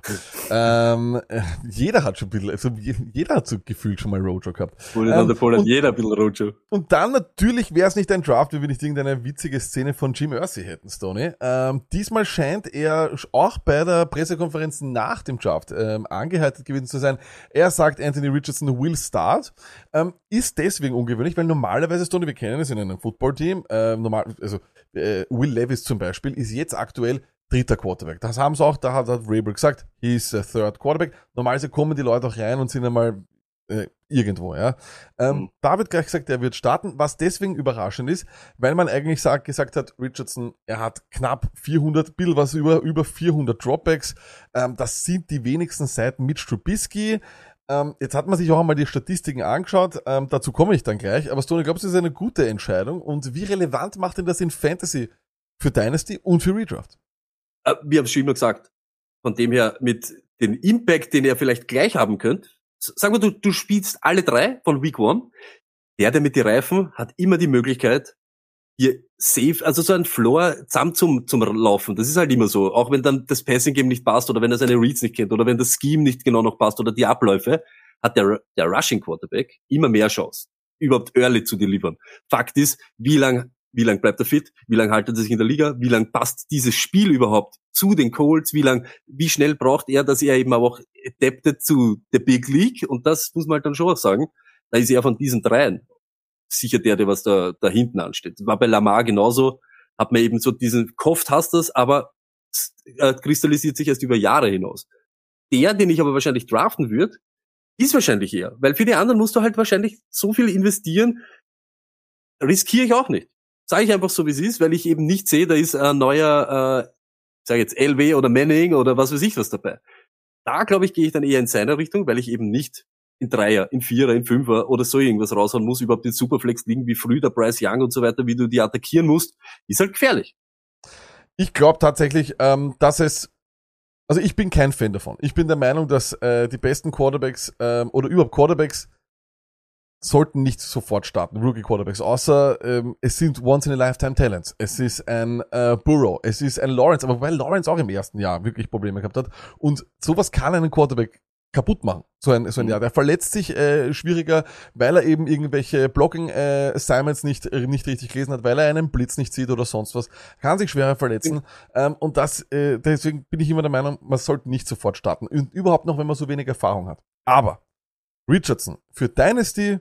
ähm, äh, jeder hat schon ein bisschen, also je- jeder hat so gefühlt schon mal Rojo gehabt. Wurde Ähm, dann der Pollard und- jeder ein bisschen Rojo. Und dann natürlich wäre es nicht ein Draft, wenn wir nicht irgendeine witzige Szene von Jim Irsay hätten, Stoney. Ähm, diesmal scheint er auch bei der Pressekonferenz nach dem Draft ähm, angeheitet gewesen zu sein. Er sagt, Anthony Richardson will start. Ähm, ist deswegen ungewöhnlich, weil normalerweise, Stoney, wir kennen es in einem Footballteam, ähm, normal, also äh, Will Levis zum Beispiel ist jetzt aktuell dritter Quarterback. Das haben sie auch, da hat, hat Rabel gesagt, he is a third Quarterback. Normalerweise kommen die Leute auch rein und sind einmal äh, irgendwo, ja. Ähm, Mhm. Da wird gleich gesagt, er wird starten, was deswegen überraschend ist, weil man eigentlich sagt, gesagt hat, Richardson, er hat knapp 400, Bill was über, über 400 Dropbacks. Ähm, das sind die wenigsten seit Mitch Trubisky. Ähm, jetzt hat man sich auch einmal die Statistiken angeschaut, ähm, dazu komme ich dann gleich, aber Stone, glaubst du, das ist eine gute Entscheidung und wie relevant macht denn das in Fantasy für Dynasty und für Redraft? Äh, wir haben es schon immer gesagt. Von dem her, mit dem Impact, den ihr vielleicht gleich haben könnt, sagen wir, du, du spielst alle drei von Week One. Der, der mit die Reifen, hat immer die Möglichkeit, hier safe, also so ein Floor zusammen zum, zum Laufen. Das ist halt immer so. Auch wenn dann das Passing Game nicht passt oder wenn er seine Reads nicht kennt oder wenn das Scheme nicht genau noch passt oder die Abläufe, hat der, der Rushing Quarterback immer mehr Chance, überhaupt early zu delivern. Fakt ist, wie lang wie lange bleibt er fit, wie lange haltet er sich in der Liga, wie lange passt dieses Spiel überhaupt zu den Colts, wie lang, wie schnell braucht er, dass er eben auch adaptet zu der Big League und das muss man halt dann schon auch sagen, da ist er von diesen dreien sicher der, der was da, da hinten ansteht. War bei Lamar genauso, hat man eben so diesen Kopf hast das, aber äh, kristallisiert sich erst über Jahre hinaus. Der, den ich aber wahrscheinlich draften würde, ist wahrscheinlich er, weil für die anderen musst du halt wahrscheinlich so viel investieren, riskiere ich auch nicht. Sage ich einfach so, wie es ist, weil ich eben nicht sehe, da ist ein neuer, äh, sag jetzt LW oder Manning oder was weiß ich was dabei. Da glaube ich, gehe ich dann eher in seine Richtung, weil ich eben nicht in Dreier, in Vierer, in Fünfer oder so irgendwas raushauen muss, überhaupt den Superflex liegen wie früh der Bryce Young und so weiter, wie du die attackieren musst, ist halt gefährlich. Ich glaube tatsächlich, ähm, dass es also ich bin kein Fan davon. Ich bin der Meinung, dass äh, die besten Quarterbacks ähm, oder überhaupt Quarterbacks sollten nicht sofort starten, Rookie Quarterbacks, außer ähm, es sind Once-in-a-Lifetime-Talents. Es ist ein äh, Burrow, es ist ein Lawrence, aber weil Lawrence auch im ersten Jahr wirklich Probleme gehabt hat und sowas kann einen Quarterback kaputt machen. So ein, so ein Mhm. Jahr. Der verletzt sich äh, schwieriger, weil er eben irgendwelche Blocking-Assignments nicht, äh, nicht richtig gelesen hat, weil er einen Blitz nicht sieht oder sonst was. Kann sich schwerer verletzen. Ähm, und das, äh, deswegen bin ich immer der Meinung, man sollte nicht sofort starten. Und überhaupt noch, wenn man so wenig Erfahrung hat. Aber Richardson, für Dynasty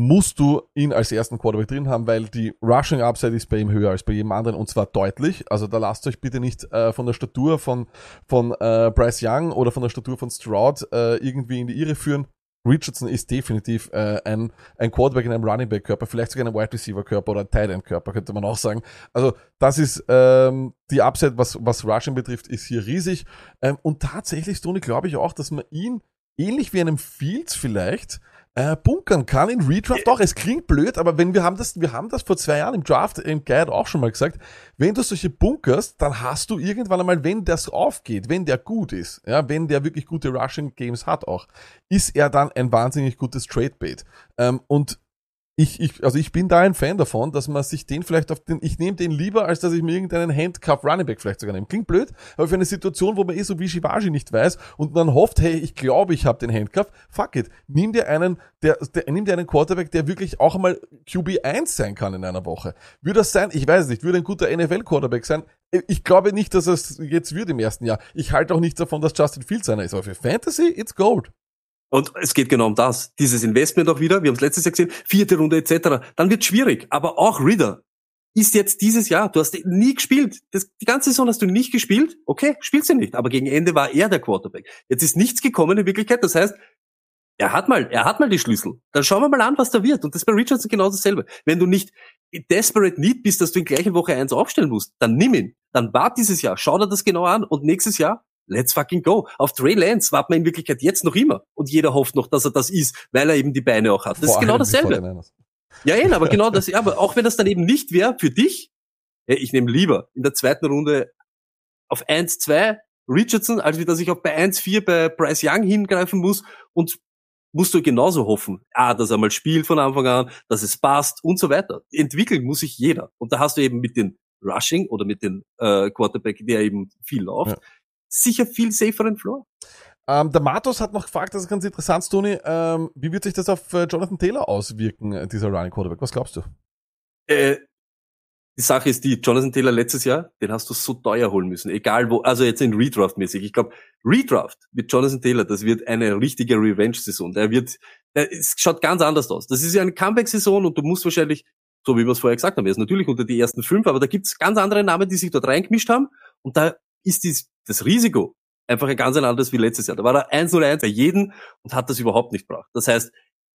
musst du ihn als ersten Quarterback drin haben, weil die Rushing Upside ist bei ihm höher als bei jedem anderen und zwar deutlich. Also da lasst euch bitte nicht äh, von der Statur von, von äh, Bryce Young oder von der Statur von Stroud äh, irgendwie in die Irre führen. Richardson ist definitiv äh, ein, ein Quarterback in einem Running Back Körper, vielleicht sogar in einem Wide Receiver Körper oder ein Tight End Körper, könnte man auch sagen. Also das ist ähm, die Upside, was, was Rushing betrifft, ist hier riesig. Ähm, und tatsächlich, Stoney, glaube ich auch, dass man ihn ähnlich wie einem Fields vielleicht äh, bunkern kann in Redraft auch. Es klingt blöd, aber wenn wir haben das, wir haben das vor zwei Jahren im Draft im Guide auch schon mal gesagt, wenn du solche bunkerst, dann hast du irgendwann einmal, wenn das aufgeht, wenn der gut ist, ja, wenn der wirklich gute Rushing Games hat auch, ist er dann ein wahnsinnig gutes Trade Bait. Ähm, und ich, ich, also ich bin da ein Fan davon, dass man sich den vielleicht auf den, ich nehme den lieber, als dass ich mir irgendeinen Handcuff Running Back vielleicht sogar nehme. Klingt blöd, aber für eine Situation, wo man eh so wie Shivaji nicht weiß und dann hofft, hey, ich glaube, ich habe den Handcuff, fuck it. Nimm dir einen, der, der, nimm dir einen Quarterback, der wirklich auch einmal QB1 sein kann in einer Woche. Würde das sein? Ich weiß es nicht. Würde ein guter NFL-Quarterback sein? Ich glaube nicht, dass es jetzt wird im ersten Jahr. Ich halte auch nichts davon, dass Justin Fields einer ist. Aber für Fantasy, it's gold. Und es geht genau um das. Dieses Investment auch wieder, wir haben es letztes Jahr gesehen, vierte Runde etc. Dann wird schwierig. Aber auch Reader ist jetzt dieses Jahr, du hast nie gespielt. Das, die ganze Saison hast du nicht gespielt. Okay, spielst du nicht. Aber gegen Ende war er der Quarterback. Jetzt ist nichts gekommen in Wirklichkeit. Das heißt, er hat mal, er hat mal die Schlüssel. Dann schauen wir mal an, was da wird. Und das bei Richardson genau dasselbe. Wenn du nicht desperate need bist, dass du in gleichen Woche eins aufstellen musst, dann nimm ihn. Dann wart dieses Jahr, schau dir das genau an und nächstes Jahr Let's fucking go. Auf Trey Lance warten wir in Wirklichkeit jetzt noch immer. Und jeder hofft noch, dass er das ist, weil er eben die Beine auch hat. Das Vor ist genau dasselbe. 49ers. Ja, eh, aber genau das, aber auch wenn das dann eben nicht wäre für dich, ja, ich nehme lieber in der zweiten Runde auf 1-2 Richardson, als wie dass ich auch bei 1-4 bei Bryce Young hingreifen muss und musst du genauso hoffen, ah, dass er mal spielt von Anfang an, dass es passt und so weiter. Entwickeln muss sich jeder. Und da hast du eben mit den Rushing oder mit den äh, Quarterback, der eben viel läuft, Ja. Sicher viel saferen Floor. Ähm, der Matos hat noch gefragt, das ist ganz interessant, Tony, ähm, wie wird sich das auf äh, Jonathan Taylor auswirken, äh, dieser Running Quarterback? Was glaubst du? Äh, die Sache ist die, Jonathan Taylor letztes Jahr, den hast du so teuer holen müssen, egal wo, also jetzt in Redraft-mäßig. Ich glaube, Redraft mit Jonathan Taylor, das wird eine richtige Revenge-Saison. Der wird, der, es schaut ganz anders aus. Das ist ja eine Comeback-Saison und du musst wahrscheinlich, so wie wir es vorher gesagt haben, er ist natürlich unter die ersten fünf, aber da gibt's ganz andere Namen, die sich dort reingemischt haben und da ist dies, das Risiko einfach ein ganz anderes wie letztes Jahr. Da war er 1-0-1 bei jedem und hat das überhaupt nicht gebracht. Das heißt,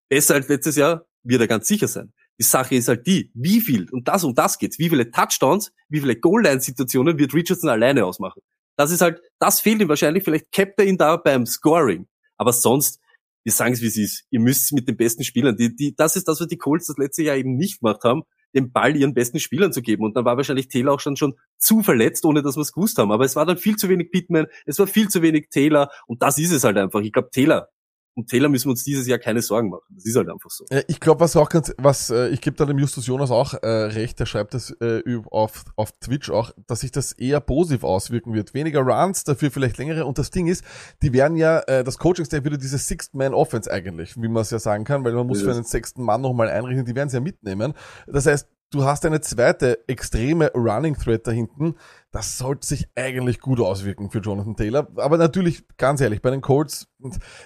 besser als letztes Jahr wird er ganz sicher sein. Die Sache ist halt die, wie viel, und das um das geht's, wie viele Touchdowns, wie viele Goal-Line-Situationen wird Richardson alleine ausmachen. Das ist halt, das fehlt ihm wahrscheinlich, vielleicht cappt er ihn da beim Scoring. Aber sonst, wir sagen es wie es ist, ihr müsst mit den besten Spielern, die, die, das ist das, was die Colts das letzte Jahr eben nicht gemacht haben, den Ball ihren besten Spielern zu geben. Und dann war wahrscheinlich Taylor auch schon, schon zu verletzt, ohne dass wir es gewusst haben. Aber es war dann viel zu wenig Pittman, es war viel zu wenig Taylor und das ist es halt einfach. Ich glaube, Taylor, um Taylor müssen wir uns dieses Jahr keine Sorgen machen. Das ist halt einfach so. Ja, ich glaube, was auch ganz, was, äh, ich gebe da dem Justus Jonas auch äh, recht, der schreibt das äh, auf, auf Twitch auch, dass sich das eher positiv auswirken wird. Weniger Runs, dafür vielleicht längere. Und das Ding ist, die werden ja, äh, das Coaching-Staff wieder diese Sixth-Man-Offense eigentlich, wie man es ja sagen kann, weil man muss für einen sechsten Mann nochmal einrechnen, die werden es ja mitnehmen. Das heißt, du hast eine zweite extreme Running Threat da hinten. Das sollte sich eigentlich gut auswirken für Jonathan Taylor. Aber natürlich, ganz ehrlich, bei den Colts,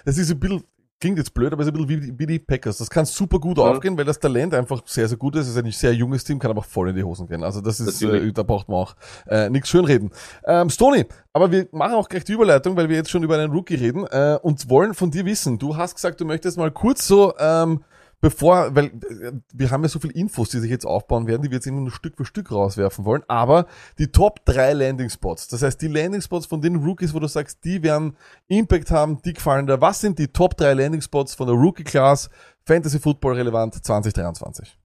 das ist ein bisschen, klingt jetzt blöd, aber es ist ein bisschen wie, wie die Packers. Das kann super gut Ja. aufgehen, weil das Talent einfach sehr, sehr gut ist. Es ist ein sehr junges Team, kann aber voll in die Hosen gehen. Also das ist, äh, da braucht man auch äh, nichts schönreden. Ähm, Stony, aber wir machen auch gleich die Überleitung, weil wir jetzt schon über einen Rookie reden äh, und wollen von dir wissen. Du hast gesagt, du möchtest mal kurz so, ähm, bevor, weil äh, wir haben ja so viel Infos, die sich jetzt aufbauen werden, die wir jetzt immer nur Stück für Stück rauswerfen wollen, aber die Top 3 Landing Spots, das heißt die Landing Spots von den Rookies, wo du sagst, die werden Impact haben, die gefallen dir. Was sind die Top 3 Landing Spots von der Rookie Class Fantasy Football relevant 2023?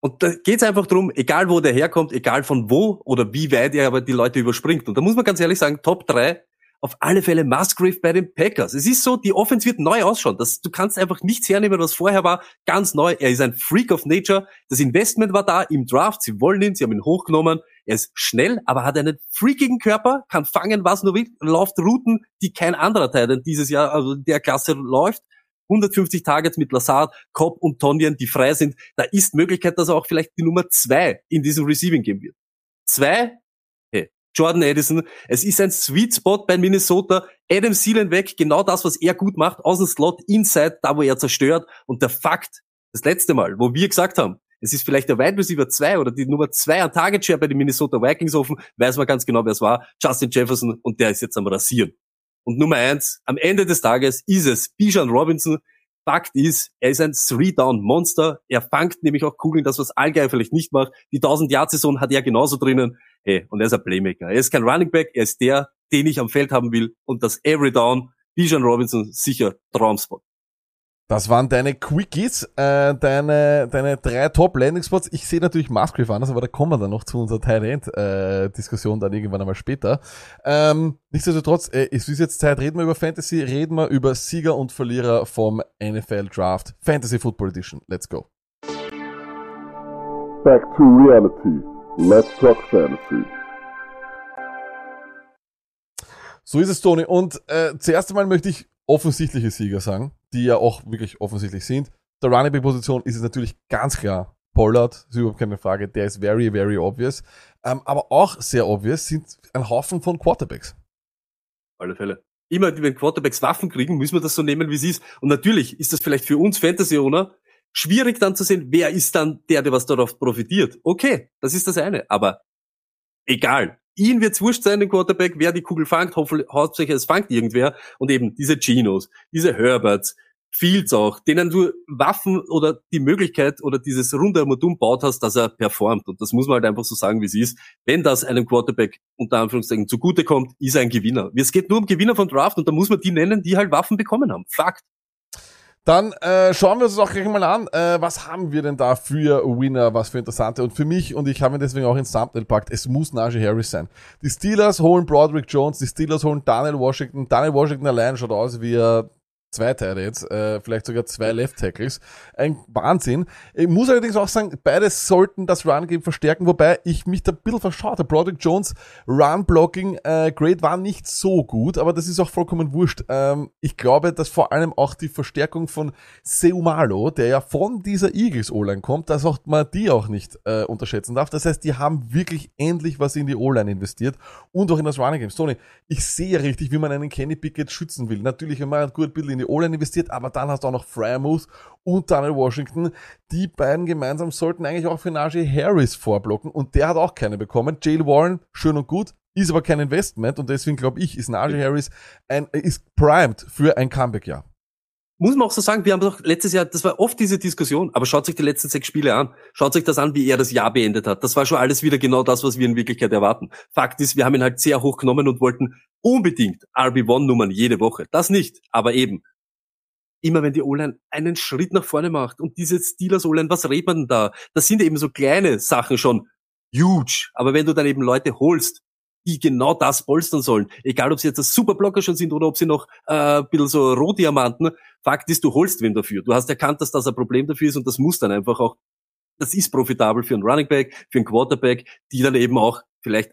Und da geht's einfach drum, egal wo der herkommt, egal von wo oder wie weit er aber die Leute überspringt. Und da muss man ganz ehrlich sagen, Top 3, auf alle Fälle Musgrave bei den Packers. Es ist so, die Offense wird neu ausschauen. Das, du kannst einfach nichts hernehmen, was vorher war. Ganz neu. Er ist ein Freak of Nature. Das Investment war da im Draft. Sie wollen ihn, sie haben ihn hochgenommen. Er ist schnell, aber hat einen freakigen Körper, kann fangen, was nur will, läuft Routen, die kein anderer Teil dieses Jahr, also der Klasse läuft. 150 Targets mit Lazard, Cobb und Tonyan, die frei sind. Da ist Möglichkeit, dass er auch vielleicht die Nummer zwei in diesem Receiving Game wird. Zwei, Jordan Addison. Es ist ein Sweet Spot bei Minnesota. Adam Thielen weg, genau das, was er gut macht, aus dem Slot, inside, da wo er zerstört. Und der Fakt, das letzte Mal, wo wir gesagt haben, es ist vielleicht der Wide Receiver 2 oder die Nummer 2 an Target Share bei den Minnesota Vikings offen, weiß man ganz genau, wer es war. Justin Jefferson und der ist jetzt am Rasieren. Und Nummer eins, am Ende des Tages ist es Bijan Robinson. Fakt ist, er ist ein Three-Down-Monster. Er fangt nämlich auch Kugeln, das was Allgeier vielleicht nicht macht. Die 1000-Yard-Saison hat er genauso drinnen. Hey, und er ist ein Playmaker. Er ist kein Running Back, er ist der, den ich am Feld haben will. Und das Every Down, Bijan Robinson, sicher Traumspot. Das waren deine Quickies, äh, deine, deine drei Top Landing Spots. Ich sehe natürlich Musgrave anders, aber da kommen wir dann noch zu unserer Tight End äh, Diskussion dann irgendwann einmal später. Ähm, nichtsdestotrotz, äh, es ist jetzt Zeit, reden wir über Fantasy, reden wir über Sieger und Verlierer vom NFL Draft Fantasy Football Edition. Let's go. Back to reality. Let's talk fantasy. So ist es, Tony. Und äh, zuerst einmal möchte ich offensichtliche Sieger sagen, die ja auch wirklich offensichtlich sind. Der Running Back Position ist es natürlich ganz klar Pollard, ist überhaupt keine Frage, der ist very, very obvious. Ähm, aber auch sehr obvious sind ein Haufen von Quarterbacks. Auf alle Fälle. Immer, wenn Quarterbacks Waffen kriegen, müssen wir das so nehmen, wie es ist. Und natürlich ist das vielleicht für uns Fantasy-Owner schwierig dann zu sehen, wer ist dann der, der was darauf profitiert. Okay, das ist das eine. Aber egal. Ihnen wird's wurscht sein, den Quarterback, wer die Kugel fangt, hoffentlich, hauptsächlich es fangt irgendwer. Und eben diese Chinos, diese Herberts, Fields auch, denen du Waffen oder die Möglichkeit oder dieses runde Modum baut hast, dass er performt. Und das muss man halt einfach so sagen, wie es ist. Wenn das einem Quarterback unter Anführungszeichen zugutekommt, ist er ein Gewinner. Es geht nur um Gewinner von Draft und da muss man die nennen, die halt Waffen bekommen haben. Fakt. Dann äh, schauen wir uns das auch gleich mal an. Äh, was haben wir denn da für Winner, was für interessante? Und für mich, und ich habe ihn deswegen auch ins Thumbnail packt, es muss Najee Harris sein. Die Steelers holen Broderick Jones, die Steelers holen Daniel Washington. Daniel Washington allein schaut aus wie er zwei Teile jetzt, äh, vielleicht sogar zwei Left Tackles. Ein Wahnsinn. Ich muss allerdings auch sagen, beide sollten das Run-Game verstärken, wobei ich mich da ein bisschen verschaut habe. Broderick Jones Run-Blocking äh, Grade war nicht so gut, aber das ist auch vollkommen wurscht. Ähm, ich glaube, dass vor allem auch die Verstärkung von Seumalo, der ja von dieser Eagles O-Line kommt, dass auch man die auch nicht äh, unterschätzen darf. Das heißt, die haben wirklich endlich was in die O-Line investiert und auch in das Running Game. Tony, ich sehe richtig, wie man einen Kenny Pickett schützen will. Natürlich, wenn man gut ein bisschen in die O-Line investiert, aber dann hast du auch noch Fryermuth und Daniel Washington. Die beiden gemeinsam sollten eigentlich auch für Najee Harris vorblocken und der hat auch keine bekommen. Jalen Warren, schön und gut, ist aber kein Investment und deswegen glaube ich, ist Najee Harris ein, ist primed für ein Comeback-Jahr. Muss man auch so sagen, wir haben doch letztes Jahr, das war oft diese Diskussion, aber schaut sich die letzten sechs Spiele an. Schaut sich das an, wie er das Jahr beendet hat. Das war schon alles wieder genau das, was wir in Wirklichkeit erwarten. Fakt ist, wir haben ihn halt sehr hoch genommen und wollten unbedingt RB1-Nummern jede Woche. Das nicht, aber eben. Immer wenn die O-Line einen Schritt nach vorne macht und diese Steelers O-Line, was redet man denn da? Das sind eben so kleine Sachen schon huge. Aber wenn du dann eben Leute holst, die genau das polstern sollen. Egal, ob sie jetzt das Superblocker schon sind oder ob sie noch äh, ein bisschen so Rohdiamanten. Fakt ist, du holst wen dafür. Du hast erkannt, dass das ein Problem dafür ist und das muss dann einfach auch, das ist profitabel für einen Running Back, für einen Quarterback, die dann eben auch vielleicht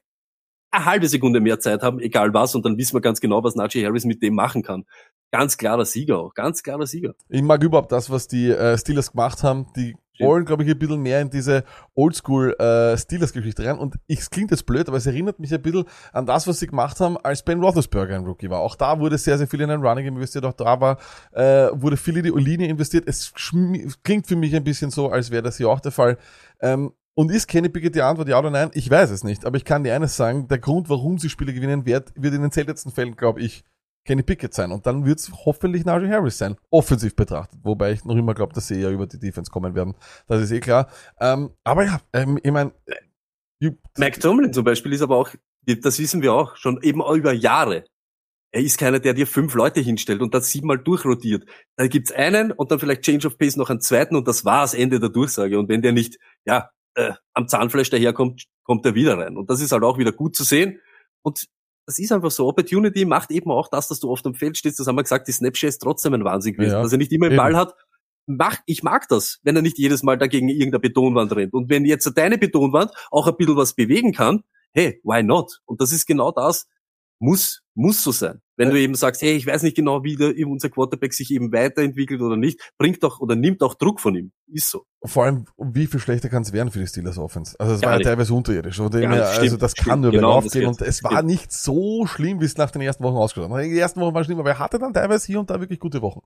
eine halbe Sekunde mehr Zeit haben, egal was, und dann wissen wir ganz genau, was Najee Harris mit dem machen kann. Ganz klarer Sieger auch, ganz klarer Sieger. Ich mag überhaupt das, was die äh, Steelers gemacht haben. Die wollen, glaube ich, ein bisschen mehr in diese Oldschool äh, Steelers-Geschichte rein. Und ich- es klingt jetzt blöd, aber es erinnert mich ein bisschen an das, was sie gemacht haben, als Ben Roethlisberger ein Rookie war. Auch da wurde sehr, sehr viel in den Running investiert. Auch da war, äh, wurde viel in die Linie investiert. Es klingt für mich ein bisschen so, als wäre das hier auch der Fall. Ähm, und ist Kenny Pickett die Antwort, ja oder nein? Ich weiß es nicht. Aber ich kann dir eines sagen, der Grund, warum sie Spiele gewinnen wird, wird in den seltensten Fällen, glaube ich, Kenny Pickett sein. Und dann wird es hoffentlich Najee Harris sein, offensiv betrachtet. Wobei ich noch immer glaube, dass sie eher über die Defense kommen werden. Das ist eh klar. Ähm, aber ja, ähm, ich meine, Mike Tomlin zum Beispiel ist aber auch, das wissen wir auch, schon eben über Jahre. Er ist keiner, der dir fünf Leute hinstellt und das siebenmal durchrotiert. Da gibt's einen und dann vielleicht Change of Pace noch einen zweiten und das war's Ende der Durchsage. Und wenn der nicht, ja, äh, am Zahnfleisch daherkommt, kommt er wieder rein. Und das ist halt auch wieder gut zu sehen. Und das ist einfach so. Opportunity macht eben auch das, dass du oft am Feld stehst. Das haben wir gesagt, die Snapshare ist trotzdem ein Wahnsinn gewesen. Ja, dass er nicht immer den. Ball hat. Mach, ich mag das, wenn er nicht jedes Mal dagegen irgendeine Betonwand rennt. Und wenn jetzt deine Betonwand auch ein bisschen was bewegen kann, hey, why not? Und das ist genau das, muss, muss so sein. Wenn du eben sagst, hey, ich weiß nicht genau, wie der, unser Quarterback sich eben weiterentwickelt oder nicht, bringt doch oder nimmt auch Druck von ihm. Ist so. vor allem, wie viel schlechter kann es werden für die Steelers Offense? Also es war ja teilweise unterirdisch. Oder nicht, also stimmt, das kann stimmt. nur Genau, bergauf das gehen. geht's. Und es war Stimmt. nicht so schlimm, wie es nach den ersten Wochen ausgeschaut hat. Die ersten Wochen waren schlimm, aber er hatte dann teilweise hier und da wirklich gute Wochen.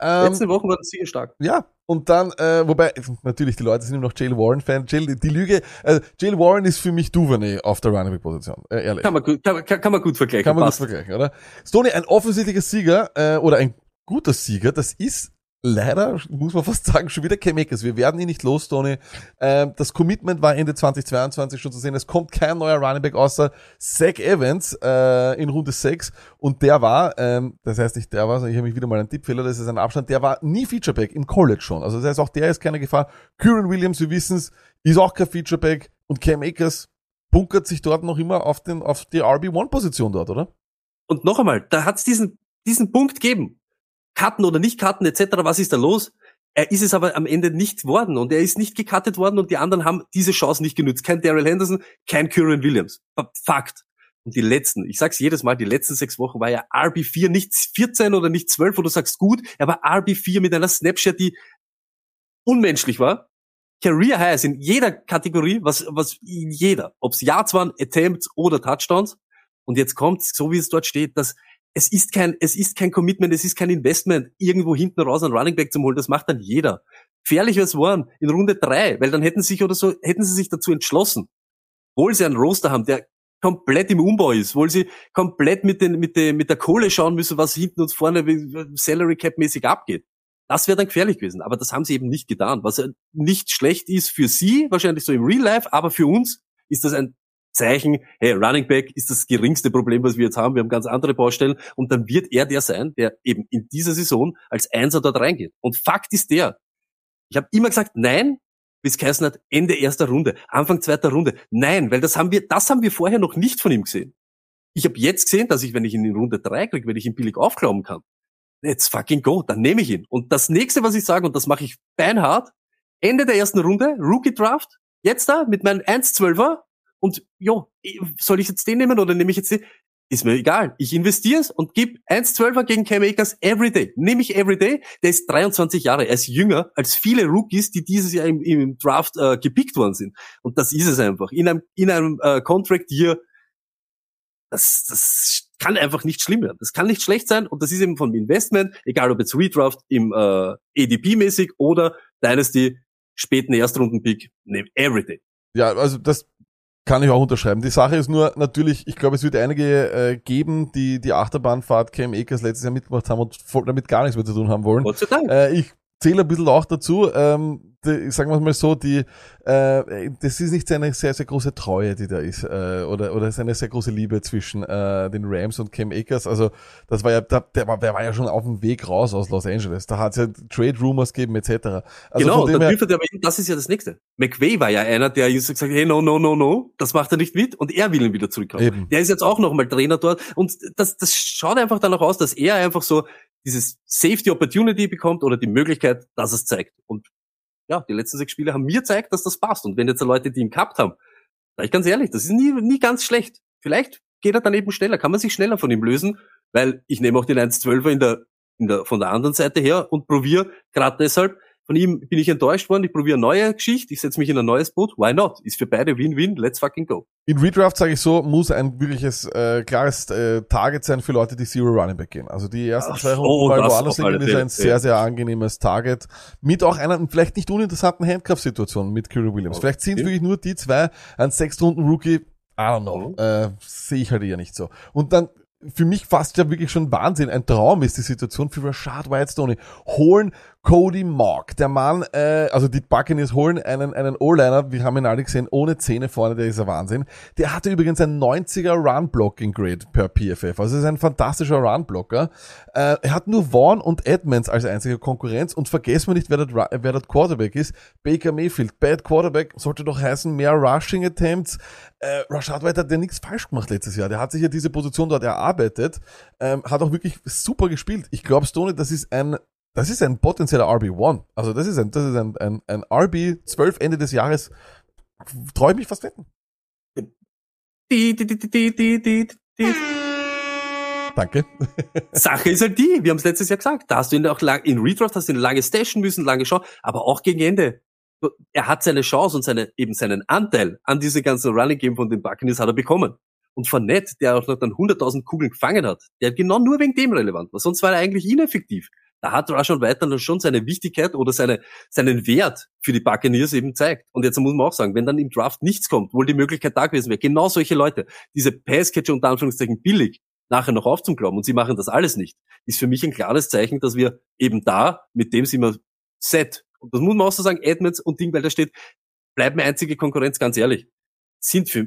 Ähm, Letzte Woche war das sicher stark. Ja, und dann, äh, wobei, natürlich, die Leute sind immer noch Jalen Warren-Fan. Jalen- Die Lüge, äh, Jalen Warren ist für mich Duvernay auf der Running Back-Position, äh, ehrlich. Kann man, gut- kann, kann, kann man gut vergleichen. Kann man gut passt. vergleichen, oder? Stoney, ein offensichtlicher Sieger, äh, oder ein guter Sieger, das ist leider, muss man fast sagen, schon wieder Cam Akers. Wir werden ihn nicht los, Tony. Ähm, das Commitment war Ende 2022 schon zu sehen. Es kommt kein neuer Running Back außer Zach Evans äh, in Runde 6 und der war, ähm, das heißt nicht der war, sondern ich habe mich wieder mal einen Tippfehler, das ist ein Abstand, der war nie Featureback im College schon. Also das heißt, auch der ist keine Gefahr. Kyron Williams, wir wissen's, ist auch kein Featureback und Cam Akers bunkert sich dort noch immer auf, den, auf die RB1-Position dort, oder? Und noch einmal, da hat's diesen, diesen Punkt gegeben. Cutten oder nicht cutten etc., was ist da los? Er ist es aber am Ende nicht worden und er ist nicht gecuttet worden und die anderen haben diese Chance nicht genutzt. Kein Daryl Henderson, kein Kyron Williams. Fakt. Und die letzten, ich sag's jedes Mal, die letzten sechs Wochen war ja RB4 nicht 14 oder nicht 12, wo du sagst, gut, er war RB4 mit einer Snapshot, die unmenschlich war. Career Highs in jeder Kategorie, was, was in jeder, ob's Yards waren, Attempts oder Touchdowns. Und jetzt kommt, so wie es dort steht, dass es ist kein, es ist kein Commitment, es ist kein Investment, irgendwo hinten raus einen Running Back zu holen. Das macht dann jeder. Gefährlich wäre es waren in Runde drei, weil dann hätten sie sich oder so, hätten sie sich dazu entschlossen, obwohl sie einen Roster haben, der komplett im Umbau ist, obwohl sie komplett mit den, mit den, mit der Kohle schauen müssen, was hinten und vorne Salary Cap mäßig abgeht. Das wäre dann gefährlich gewesen. Aber das haben sie eben nicht getan. Was nicht schlecht ist für sie, wahrscheinlich so im Real Life, aber für uns ist das ein Zeichen, hey, Running Back ist das geringste Problem, was wir jetzt haben. Wir haben ganz andere Baustellen. Und dann wird er der sein, der eben in dieser Saison als Einser dort reingeht. Und Fakt ist der, ich habe immer gesagt, nein, bis geheißen hat, Ende erster Runde, Anfang zweiter Runde. Nein, weil das haben wir, das haben wir vorher noch nicht von ihm gesehen. Ich habe jetzt gesehen, dass ich, wenn ich ihn in Runde drei kriege, wenn ich ihn billig aufklauben kann, let's fucking go, dann nehme ich ihn. Und das nächste, was ich sage, und das mache ich beinhart, Ende der ersten Runde, Rookie Draft, jetzt da mit meinem 1-12er und jo, soll ich jetzt den nehmen oder nehme ich jetzt den? Ist mir egal. Ich investiere es und gebe 1,12er gegen Cam Akers everyday. Nehme ich everyday. Der ist 23 Jahre. Er ist jünger als viele Rookies, die dieses Jahr im, im Draft äh, gepickt worden sind. Und das ist es einfach. In einem, in einem äh, Contract Year, das, das kann einfach nicht schlimm werden. Das kann nicht schlecht sein. Und das ist eben vom Investment, egal ob jetzt Redraft im äh, ADP-mäßig oder Dynasty, späten Erstrunden-Pick, nehme everyday. Ja, also das kann ich auch unterschreiben. Die Sache ist nur natürlich, ich glaube, es wird einige äh, geben, die die Achterbahnfahrt Cam Akers letztes Jahr mitgemacht haben und voll damit gar nichts mehr zu tun haben wollen. Gott sei Dank. Äh, ich zähle ein bisschen auch dazu, ähm, die, sagen wir mal so, die, äh, das ist nicht seine sehr, sehr große Treue, die da ist, äh, oder, oder seine sehr große Liebe zwischen äh, den Rams und Cam Akers. Also das war ja, der, der, war, der war ja schon auf dem Weg raus aus Los Angeles. Da hat es ja Trade Rumors gegeben etc. Also genau, von dem dann her, aber eben, das ist ja das nächste. McVay war ja einer, der gesagt hat, hey, no, no, no, no, das macht er nicht mit und er will ihn wieder zurückhaben. Eben. Der ist jetzt auch nochmal Trainer dort und das, das schaut einfach danach aus, dass er einfach so dieses Safety Opportunity bekommt oder die Möglichkeit, dass es zeigt. Und ja, die letzten sechs Spiele haben mir gezeigt, dass das passt. Und wenn jetzt Leute, die ihn gehabt haben, sag ich ganz ehrlich, das ist nie, nie ganz schlecht. Vielleicht geht er dann eben schneller, kann man sich schneller von ihm lösen, weil ich nehme auch den 1-12er in der, in der, von der anderen Seite her und probiere gerade deshalb, Von ihm bin ich enttäuscht worden. Ich probiere eine neue Geschichte. Ich setze mich in ein neues Boot. Why not? Ist für beide Win-Win. Let's fucking go. In Redraft sage ich so, muss ein wirkliches äh, klares äh, Target sein für Leute, die Zero Running Back gehen. Also die ersten Ach zwei Runden mal das woanders liegen, ist ein sehr, sehr angenehmes Target. Mit auch einer vielleicht nicht uninteressanten Handcuff-Situation mit Kyrie Williams. Vielleicht sind es Okay. wirklich nur die zwei, ein Sechstrunden-Rookie, I don't know, äh, sehe ich halt eher nicht so. Und dann für mich fast ja wirklich schon Wahnsinn. Ein Traum ist die Situation für Rashad Whitestoney. Holen Cody Mock. Der Mann, äh, also die Buccaneers holen einen, einen O-Liner, wir haben ihn alle gesehen, ohne Zähne vorne, der ist ein Wahnsinn. Der hatte übrigens ein 90er Run-Blocking-Grade per PFF. Also ist ein fantastischer Run-Blocker. Äh, er hat nur Vaughn und Edmonds als einzige Konkurrenz und vergessen wir nicht, wer das, wer das Quarterback ist. Baker Mayfield, Bad Quarterback, sollte doch heißen, mehr Rushing Attempts. Äh, Rashad White hat ja nichts falsch gemacht letztes Jahr. Der hat sich ja diese Position dort erarbeitet, ähm, hat auch wirklich super gespielt. Ich glaube, Stoney, das ist ein das ist ein potenzieller RB1. Also das ist ein, das ist ein, ein, ein RB 12 Ende des Jahres. Traue ich mich fast wetten. Die, die, die, die, die, die, die, die. Danke. Sache ist halt die, wir haben es letztes Jahr gesagt, da hast du ihn auch lang, in Redraft hast du ihn lange stashen müssen, lange schauen, aber auch gegen Ende. Er hat seine Chance und seine, eben seinen Anteil an diese ganzen Running Game von den Buccaneers hat er bekommen. Und Fournette, der auch noch dann 100.000 Kugeln gefangen hat, der genau nur wegen dem relevant war, sonst war er eigentlich ineffektiv. Da hat Rushon weiter dann schon seine Wichtigkeit oder seine, seinen Wert für die Buccaneers eben zeigt. Und jetzt muss man auch sagen, wenn dann im Draft nichts kommt, wohl die Möglichkeit da gewesen wäre, genau solche Leute, diese Passcatcher unter Anführungszeichen billig, nachher noch aufzuglauben und sie machen das alles nicht, ist für mich ein klares Zeichen, dass wir eben da, mit dem sind wir set. Und das muss man auch so sagen, Edmonds und Ding, weil da steht, bleibt mir einzige Konkurrenz, ganz ehrlich, sind für,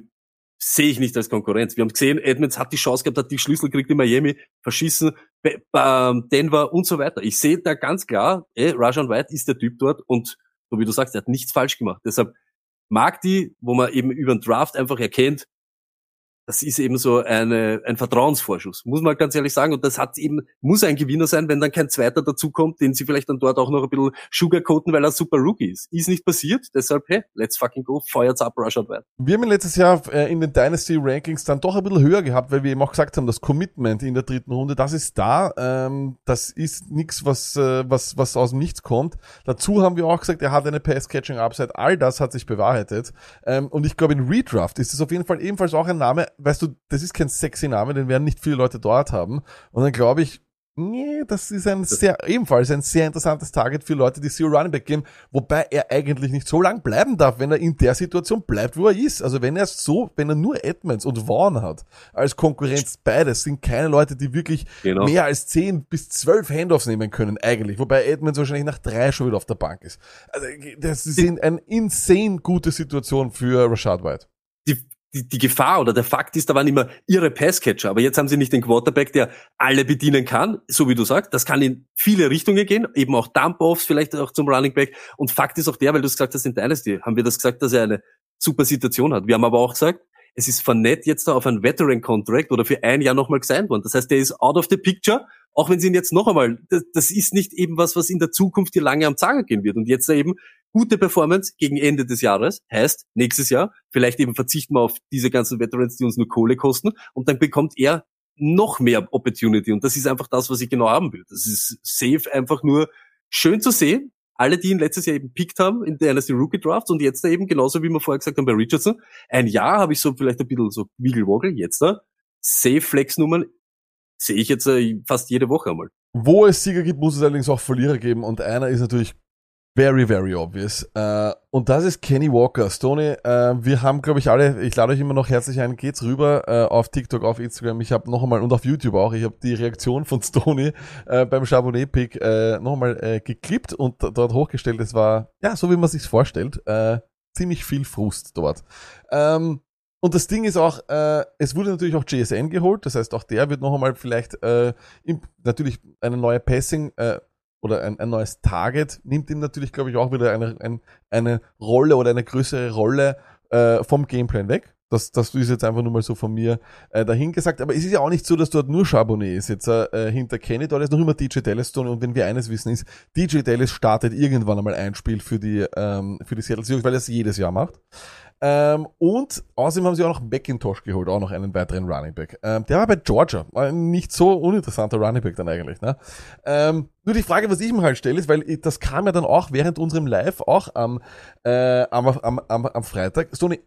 sehe ich nicht als Konkurrenz. Wir haben gesehen, Edmonds hat die Chance gehabt, hat die Schlüssel gekriegt in Miami, verschissen, Denver und so weiter. Ich sehe da ganz klar, eh, Rajan White ist der Typ dort und so wie du sagst, er hat nichts falsch gemacht. Deshalb mag die, wo man eben über den Draft einfach erkennt, das ist eben so eine, ein Vertrauensvorschuss, muss man ganz ehrlich sagen. Und das hat eben, muss ein Gewinner sein, wenn dann kein zweiter dazukommt, den sie vielleicht dann dort auch noch ein bisschen sugarcoaten, weil er super Rookie ist. Ist nicht passiert, deshalb, hey, let's fucking go, feuert's ab, Rashad White. Wir haben letztes Jahr äh, in den Dynasty Rankings dann doch ein bisschen höher gehabt, weil wir eben auch gesagt haben, das Commitment in der dritten Runde, das ist da. Ähm, das ist nichts, was, äh, was, was aus dem Nichts kommt. Dazu haben wir auch gesagt, er hat eine Pass-Catching-Upside. All das hat sich bewahrheitet. Ähm, und ich glaube, in Redraft ist es auf jeden Fall ebenfalls auch ein Name, weißt du, das ist kein sexy Name, den werden nicht viele Leute dort haben. Und dann glaube ich, Nee, das ist ein sehr, ebenfalls ein sehr interessantes Target für Leute, die Zero Running Back geben, wobei er eigentlich nicht so lang bleiben darf, wenn er in der Situation bleibt, wo er ist. Also wenn er so, wenn er nur Edmonds und Vaughn hat, als Konkurrenz beides, sind keine Leute, die wirklich Genau. mehr als 10 bis 12 Handoffs nehmen können, eigentlich. Wobei Edmonds wahrscheinlich nach drei schon wieder auf der Bank ist. Also, das ist eine insane gute Situation für Rashad White. Die, die, Gefahr oder der Fakt ist, da waren immer ihre Passcatcher, aber jetzt haben sie nicht den Quarterback, der alle bedienen kann, so wie du sagst. Das kann in viele Richtungen gehen, eben auch Dump-Offs, vielleicht auch zum Running Back. Und Fakt ist auch der, weil du es gesagt hast in Dynasty, haben wir das gesagt, dass er eine super Situation hat. Wir haben aber auch gesagt, es ist von nett jetzt da auf einen Veteran-Contract oder für ein Jahr nochmal gesigned worden. Das heißt, der ist out of the picture, auch wenn sie ihn jetzt noch einmal, das, das ist nicht eben was, was in der Zukunft hier lange am Zager gehen wird. Und jetzt eben gute Performance gegen Ende des Jahres, heißt nächstes Jahr, vielleicht eben verzichten wir auf diese ganzen Veterans, die uns nur Kohle kosten und dann bekommt er noch mehr Opportunity und das ist einfach das, was ich genau haben will. Das ist safe einfach nur schön zu sehen. Alle, die ihn letztes Jahr eben pickt haben in der Dynasty Rookie Drafts und jetzt da eben genauso wie wir vorher gesagt haben bei Richardson. Ein Jahr habe ich so vielleicht ein bisschen so Wiggle-Woggle, jetzt da. Safe Flex-Nummern sehe ich jetzt äh, fast jede Woche einmal. Wo es Sieger gibt, muss es allerdings auch Verlierer geben und einer ist natürlich very, very obvious. Äh, und das ist Kenny Walker. Stoney, äh, wir haben, glaube ich, alle, ich lade euch immer noch herzlich ein, geht's rüber äh, auf TikTok, auf Instagram. Ich habe noch einmal und auf YouTube auch, ich habe die Reaktion von Stoney äh, beim Charbonnet-Pick äh, noch einmal äh, geklippt und dort hochgestellt. Es war, ja, so wie man sich's vorstellt, äh, ziemlich viel Frust dort. Ähm, und das Ding ist auch, äh, es wurde natürlich auch JSN geholt, das heißt auch der wird noch einmal vielleicht äh, im, natürlich eine neue Passing äh, oder ein, ein neues Target nimmt ihm natürlich, glaube ich, auch wieder eine, ein, eine Rolle oder eine größere Rolle äh, vom Gameplan weg. Das, das ist jetzt einfach nur mal so von mir äh, dahin gesagt. Aber es ist ja auch nicht so, dass dort nur Charbonnet ist. Jetzt äh, hinter Kenny, dort ist noch immer DJ Dallas drin. Und wenn wir eines wissen, ist, DJ Dallas startet irgendwann einmal ein Spiel für die, ähm, für die Seattle Seahawks, weil er es jedes Jahr macht. Ähm, und außerdem haben sie auch noch McIntosh geholt, auch noch einen weiteren Running Back. Ähm, der war bei Georgia. War ein nicht so uninteressanter Running Back dann eigentlich. Ne? Ähm, nur die Frage, was ich mir halt stelle, ist, weil das kam ja dann auch während unserem Live, auch am, äh, am, am, am, am Freitag, so eine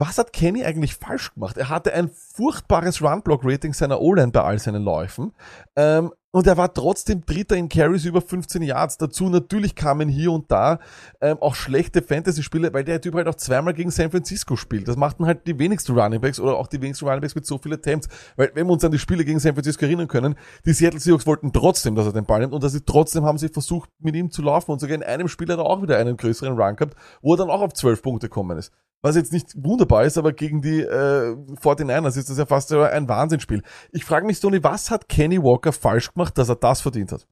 was hat Kenny eigentlich falsch gemacht? Er hatte ein furchtbares Run-Block-Rating seiner O-Line bei all seinen Läufen. Ähm, und er war trotzdem Dritter in Carries über 15 Yards. Dazu natürlich kamen hier und da ähm, auch schlechte Fantasy-Spiele, weil der Typ halt auch zweimal gegen San Francisco spielt. Das machten halt die wenigsten Runningbacks oder auch die wenigsten Runningbacks mit so vielen Attempts. Weil wenn wir uns an die Spiele gegen San Francisco erinnern können, die Seattle Seahawks wollten trotzdem, dass er den Ball nimmt und dass sie trotzdem haben sie versucht, mit ihm zu laufen. Und sogar in einem Spiel hat er auch wieder einen größeren Run gehabt, wo er dann auch auf 12 Punkte gekommen ist was jetzt nicht wunderbar ist, aber gegen die äh, 49ers ist das ja fast ein Wahnsinnsspiel. Ich frage mich, Tony, was hat Kenny Walker falsch gemacht, dass er das verdient hat?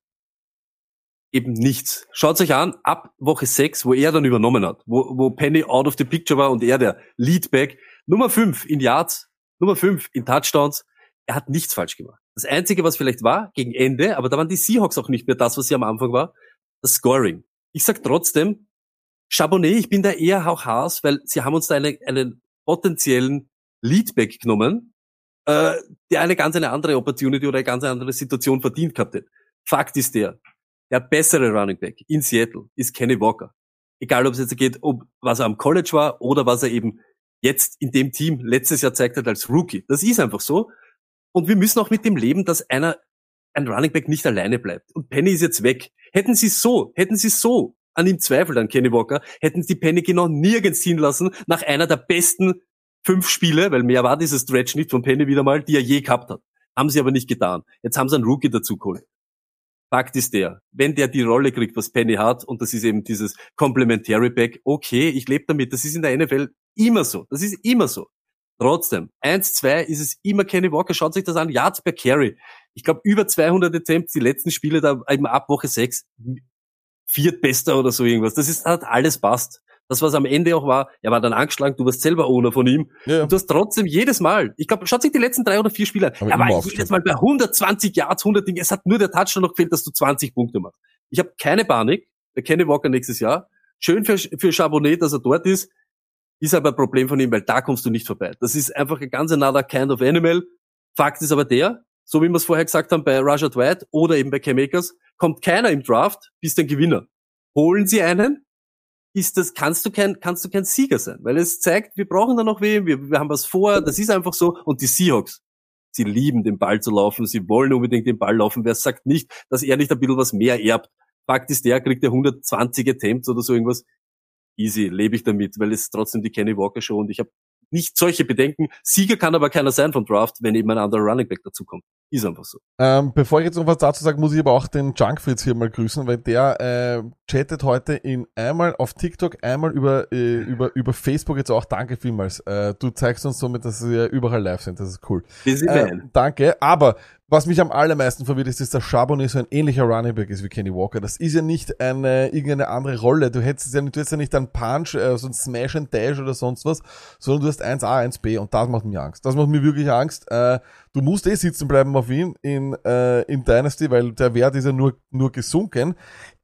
Eben nichts. Schaut euch an, ab Woche 6, wo er dann übernommen hat, wo, wo Penny out of the picture war und er der Leadback, Nummer 5 in Yards, Nummer 5 in Touchdowns, er hat nichts falsch gemacht. Das Einzige, was vielleicht war, gegen Ende, aber da waren die Seahawks auch nicht mehr das, was sie am Anfang war, das Scoring. Ich sag trotzdem, Chabonnet, ich bin da eher auch Haas, weil sie haben uns da eine, einen potenziellen Leadback genommen, äh, der eine ganz eine andere Opportunity oder eine ganz andere Situation verdient gehabt hätte. Fakt ist der, der bessere Running Back in Seattle ist Kenny Walker. Egal, ob es jetzt geht, ob was er am College war oder was er eben jetzt in dem Team letztes Jahr zeigt hat als Rookie. Das ist einfach so. Und wir müssen auch mit dem leben, dass einer, ein Running Back nicht alleine bleibt. Und Penny ist jetzt weg. Hätten sie so, hätten sie so an ihm zweifelt, an Kenny Walker, hätten sie Penny genau nirgends ziehen lassen, nach einer der besten fünf Spiele, weil mehr war dieses Stretch nicht von Penny wieder mal, die er je gehabt hat. Haben sie aber nicht getan. Jetzt haben sie einen Rookie dazu geholt. Fakt ist der, wenn der die Rolle kriegt, was Penny hat, und das ist eben dieses Complementary Back, okay, ich lebe damit, das ist in der NFL immer so. Das ist immer so. Trotzdem, eins, zwei ist es immer Kenny Walker, schaut sich das an, Yards per Carry. Ich glaube, über 200 Attempts, die letzten Spiele da eben ab Woche sechs Viertbester oder so irgendwas. Das ist, hat alles passt. Das, was am Ende auch war, er war dann angeschlagen, du warst selber Owner von ihm. Ja. Und du hast trotzdem jedes Mal, ich glaube, schaut sich die letzten drei oder vier Spiele an. Aber Er war jedes Mal bei 120 Yards, 100 Dinge. Es hat nur der Touchdown noch gefehlt, dass du 20 Punkte machst. Ich habe keine Panik. Der Kenny Walker nächstes Jahr. Schön für, für Chabonnet, dass er dort ist. Ist aber ein Problem von ihm, weil da kommst du nicht vorbei. Das ist einfach ein ganz another kind of animal. Fakt ist aber der, so wie wir es vorher gesagt haben bei Rashad White oder eben bei Cam Akers, kommt keiner im Draft, bist ein Gewinner. Holen sie einen, ist das, kannst du kein, kannst du kein Sieger sein, weil es zeigt, wir brauchen da noch wen, wir, wir haben was vor, das ist einfach so. Und die Seahawks, sie lieben den Ball zu laufen, sie wollen unbedingt den Ball laufen. Wer sagt nicht, dass er nicht ein bisschen was mehr erbt? Fakt ist der, kriegt er 120 Attempts oder so irgendwas. Easy, lebe ich damit, weil es ist trotzdem die Kenny Walker Show und ich habe nicht solche Bedenken. Sieger kann aber keiner sein vom Draft, wenn eben ein anderer Running Back dazukommt. Ist einfach so. Ähm, bevor ich jetzt noch was dazu sage, muss ich aber auch den Junkfritz hier mal grüßen, weil der äh, chattet heute in einmal auf TikTok, einmal über, äh, über, über Facebook jetzt auch. Danke vielmals. Äh, du zeigst uns somit, dass wir überall live sind. Das ist cool. Äh, danke. Aber was mich am allermeisten verwirrt ist, ist, dass Charbonnet so ein ähnlicher Running Back ist wie Kenny Walker. Das ist ja nicht eine, irgendeine andere Rolle. Du hättest ja nicht, du hättest ja nicht einen Punch, äh, so ein Smash and Dash oder sonst was, sondern du hast 1A, 1B und das macht mir Angst. Das macht mir wirklich Angst. Äh, du musst eh sitzen bleiben auf ihn in, äh, in Dynasty, weil der Wert ist ja nur, nur gesunken.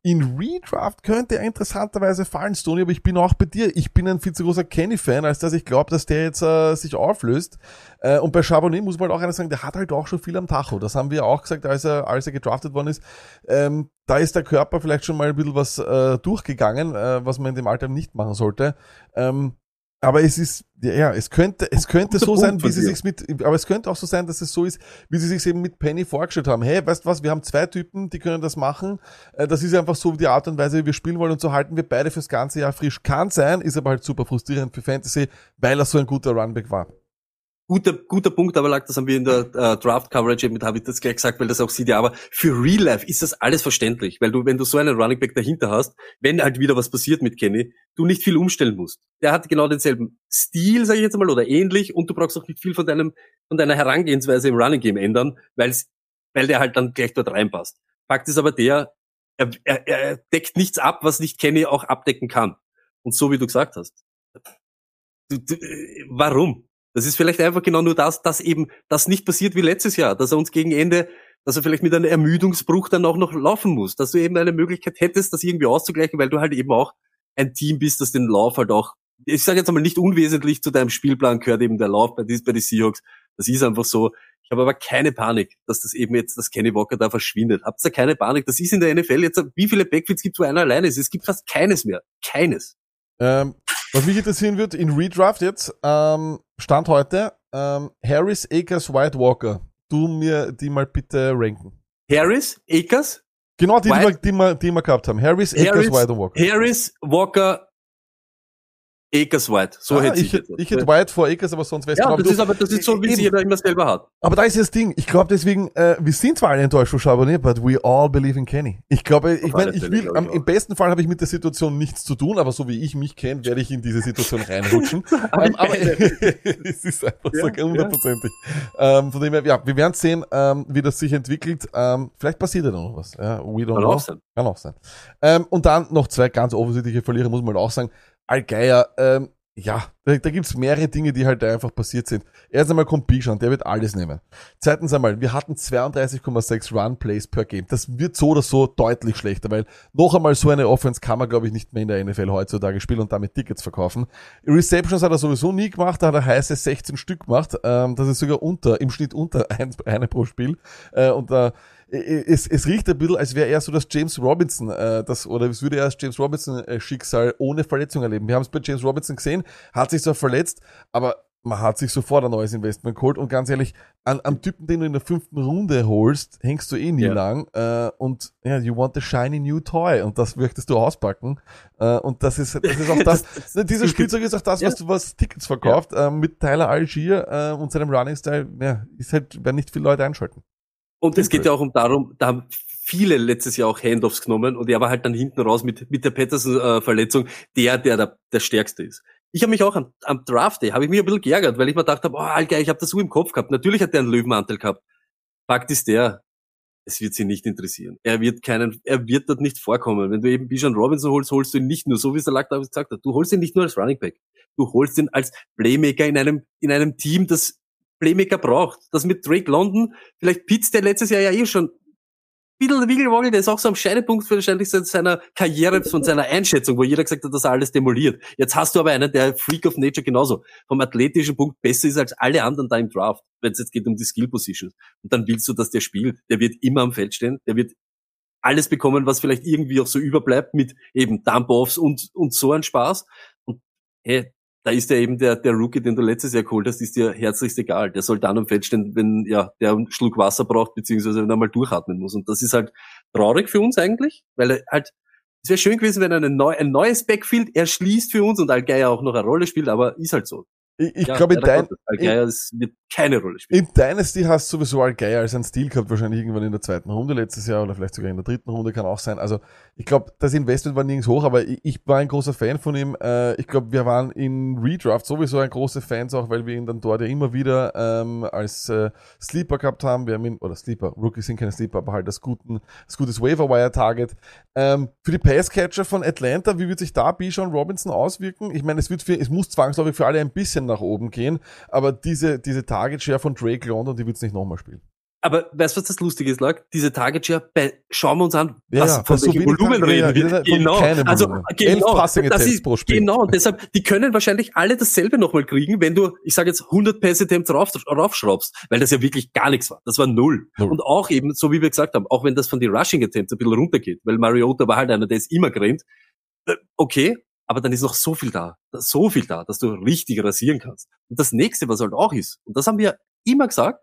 In Redraft könnte er interessanterweise fallen, Stoney, aber ich bin auch bei dir. Ich bin ein viel zu großer Kenny-Fan, als dass ich glaube, dass der jetzt äh, sich auflöst. Äh, und bei Charbonnet muss man halt auch einer sagen, der hat halt auch schon viel am Tacho. Das haben wir auch gesagt, als er, als er gedraftet worden ist. Ähm, da ist der Körper vielleicht schon mal ein bisschen was äh, durchgegangen, äh, was man in dem Alter nicht machen sollte. Ähm, aber es ist, ja, es könnte, es könnte so Punkt sein, wie sie sich's mit, aber es könnte auch so sein, dass es so ist, wie sie sich's eben mit Penny vorgestellt haben. Hey, weißt du was, wir haben zwei Typen, die können das machen. Äh, Das ist einfach so die Art und Weise, wie wir spielen wollen und so halten wir beide fürs ganze Jahr frisch. Kann sein, ist aber halt super frustrierend für Fantasy, weil er so ein guter Runback war. Guter, guter Punkt, aber lag, das haben wir in der äh, Draft Coverage eben, habe ich das gleich gesagt, weil das auch sieht ja, aber für Real Life ist das alles verständlich, weil du, wenn du so einen Running Back dahinter hast, wenn halt wieder was passiert mit Kenny, du nicht viel umstellen musst. Der hat genau denselben Stil, sage ich jetzt mal, oder ähnlich, und du brauchst auch nicht viel von deinem, von deiner Herangehensweise im Running Game ändern, weil's, weil der halt dann gleich dort reinpasst. Fakt ist aber der, er, er, er deckt nichts ab, was nicht Kenny auch abdecken kann. Und so wie du gesagt hast. Du, du, äh, warum? Das ist vielleicht einfach genau nur das, dass eben das nicht passiert wie letztes Jahr, dass er uns gegen Ende, dass er vielleicht mit einem Ermüdungsbruch dann auch noch laufen muss, dass du eben eine Möglichkeit hättest, das irgendwie auszugleichen, weil du halt eben auch ein Team bist, das den Lauf halt auch ich sage jetzt einmal nicht unwesentlich zu deinem Spielplan gehört eben der Lauf bei, bei den Seahawks. Das ist einfach so. Ich habe aber keine Panik, dass das eben jetzt, dass Kenny Walker da verschwindet. Habt ihr keine Panik? Das ist in der NFL jetzt, wie viele Backfields gibt es, wo einer alleine ist? Es gibt fast keines mehr. Keines. Ähm, was mich interessieren wird, in Redraft jetzt, ähm, Stand heute, ähm, Harris, Akers, White Walker. Du mir die mal bitte ranken. Harris, Akers, Genau die, die, White- wir, die, wir, die wir gehabt haben. Harris, Akers, Harris, White und Walker. Harris, Walker, Akers White. So ah, hätte ich, ich hätte- ich hätte White vor Akers, aber sonst weiß ja, genau, das du- ist aber das ist so, wie es Eben. jeder immer selber hat. Aber da ist das Ding. Ich glaube deswegen, äh, wir sind zwar alle enttäuscht von Charbonnet, but we all believe in Kenny. Ich glaube, ich meine, ich will, am, im besten Fall habe ich mit der Situation nichts zu tun, aber so wie ich mich kenne, werde ich in diese Situation reinrutschen. ähm, aber es ist einfach so Ja, hundertprozentig. Ähm, von dem her, ja, wir werden sehen, ähm, wie das sich entwickelt. Ähm, vielleicht passiert ja noch was. Ja, we don't Kann know. auch sein. Kann auch sein. Ähm, und dann noch zwei ganz offensichtliche Verlierer, muss man auch sagen. Allgeier, ähm, ja, da, da gibt's mehrere Dinge, die halt einfach passiert sind. Erst einmal kommt Bijan, der wird alles nehmen. Zweitens einmal, wir hatten 32,6 Run-Plays per Game. Das wird so oder so deutlich schlechter, weil noch einmal so eine Offense kann man, glaube ich, nicht mehr in der NFL heutzutage spielen und damit Tickets verkaufen. Receptions hat er sowieso nie gemacht, da hat er heiße 16 Stück gemacht. Ähm, das ist sogar unter, im Schnitt unter ein, eine pro Spiel. Äh, und da es, es riecht ein bisschen, als wäre er so das James Robinson, äh, das, oder es würde er das James Robinson äh, Schicksal ohne Verletzung erleben. Wir haben es bei James Robinson gesehen, hat sich zwar verletzt, aber man hat sich sofort ein neues Investment geholt und ganz ehrlich, an, am Typen, den du in der fünften Runde holst, hängst du eh nie Ja. lang äh, und ja, you want a shiny new toy und das möchtest du auspacken äh, und das ist, das ist auch das, ne, dieses Spielzeug ist auch das, was du was Tickets verkauft ähm, mit Tyler Algier äh, und seinem Running Style, ja, ist halt, werden nicht viele Leute einschalten. Und es geht ja auch um darum, da haben viele letztes Jahr auch Handoffs genommen und er war halt dann hinten raus mit, mit der Patterson-Verletzung der, der, der der Stärkste ist. Ich habe mich auch am, am Draft Day, habe ich mich ein bisschen geärgert, weil ich mir gedacht habe, oh, Alter, ich habe das so im Kopf gehabt. Natürlich hat der einen Löwenanteil gehabt. Fakt ist der, es wird sie nicht interessieren. Er wird keinen, er wird dort nicht vorkommen. Wenn du eben Bijan Robinson holst, holst du ihn nicht nur, so wie es der Lack gesagt hat, du holst ihn nicht nur als Running Back. Du holst ihn als Playmaker in einem, in einem Team, das Playmaker braucht. Das mit Drake London, vielleicht Pitts, der letztes Jahr ja eh schon Biddle Wiggelwoggel, der ist auch so am Scheidepunkt wahrscheinlich seiner Karriere, von seiner Einschätzung, wo jeder gesagt hat, dass er alles demoliert. Jetzt hast du aber einen, der Freak of Nature genauso vom athletischen Punkt besser ist als alle anderen da im Draft, wenn es jetzt geht um die Skill Positions. Und dann willst du, dass der spielt. Der wird immer am Feld stehen, der wird alles bekommen, was vielleicht irgendwie auch so überbleibt mit eben Dump-Offs und, und so ein Spaß. Und hey, da ist ja eben der, der Rookie, den du letztes Jahr geholt hast, ist dir herzlichst egal. Der soll dann am Feld stehen, wenn ja, der einen Schluck Wasser braucht, beziehungsweise wenn er mal durchatmen muss. Und das ist halt traurig für uns eigentlich, weil er halt, es wäre schön gewesen, wenn er ein, neu, ein neues Backfield erschließt für uns und Algeier auch noch eine Rolle spielt, aber ist halt so. Ich, ich Ja, glaube, in, dein, spielen. in Dynasty hast du sowieso Algeier als ein Stil gehabt, wahrscheinlich irgendwann in der zweiten Runde letztes Jahr oder vielleicht sogar in der dritten Runde, kann auch sein. Also ich glaube, das Investment war nirgends hoch, aber ich, ich war ein großer Fan von ihm. Äh, ich glaube, wir waren in Redraft sowieso ein große Fans, auch weil wir ihn dann dort ja immer wieder ähm, als äh, Sleeper gehabt haben. Wir haben ihn, oder Sleeper, Rookies sind keine Sleeper, aber halt als, guten, als gutes Waiver-Wire-Target. Ähm, für die Passcatcher von Atlanta, wie wird sich da Bijan Robinson auswirken? Ich meine, es wird für, es muss zwangsläufig für alle ein bisschen nach oben gehen, aber diese, diese Target-Share von Drake London, die wird es nicht nochmal spielen. Aber weißt du, was das Lustige ist, Lag? Diese Target Share, bei, schauen wir uns an, Ja, was, ja, von von so welchem wenig Volumen Target- ja, reden wir. ja, Genau, also genau, das ist, pro Spiel. genau, und deshalb, die können wahrscheinlich alle dasselbe nochmal kriegen, wenn du, ich sage jetzt 100 Pass Attempts rauf, raufschraubst, weil das ja wirklich gar nichts war. Das war null. Null. Und auch eben, so wie wir gesagt haben, auch wenn das von den Rushing Attempts ein bisschen runtergeht, weil Mariota war halt einer, der ist immer gerannt, äh, okay, aber dann ist noch so viel da, so viel da, dass du richtig rasieren kannst. Und das nächste, was halt auch ist, und das haben wir immer gesagt,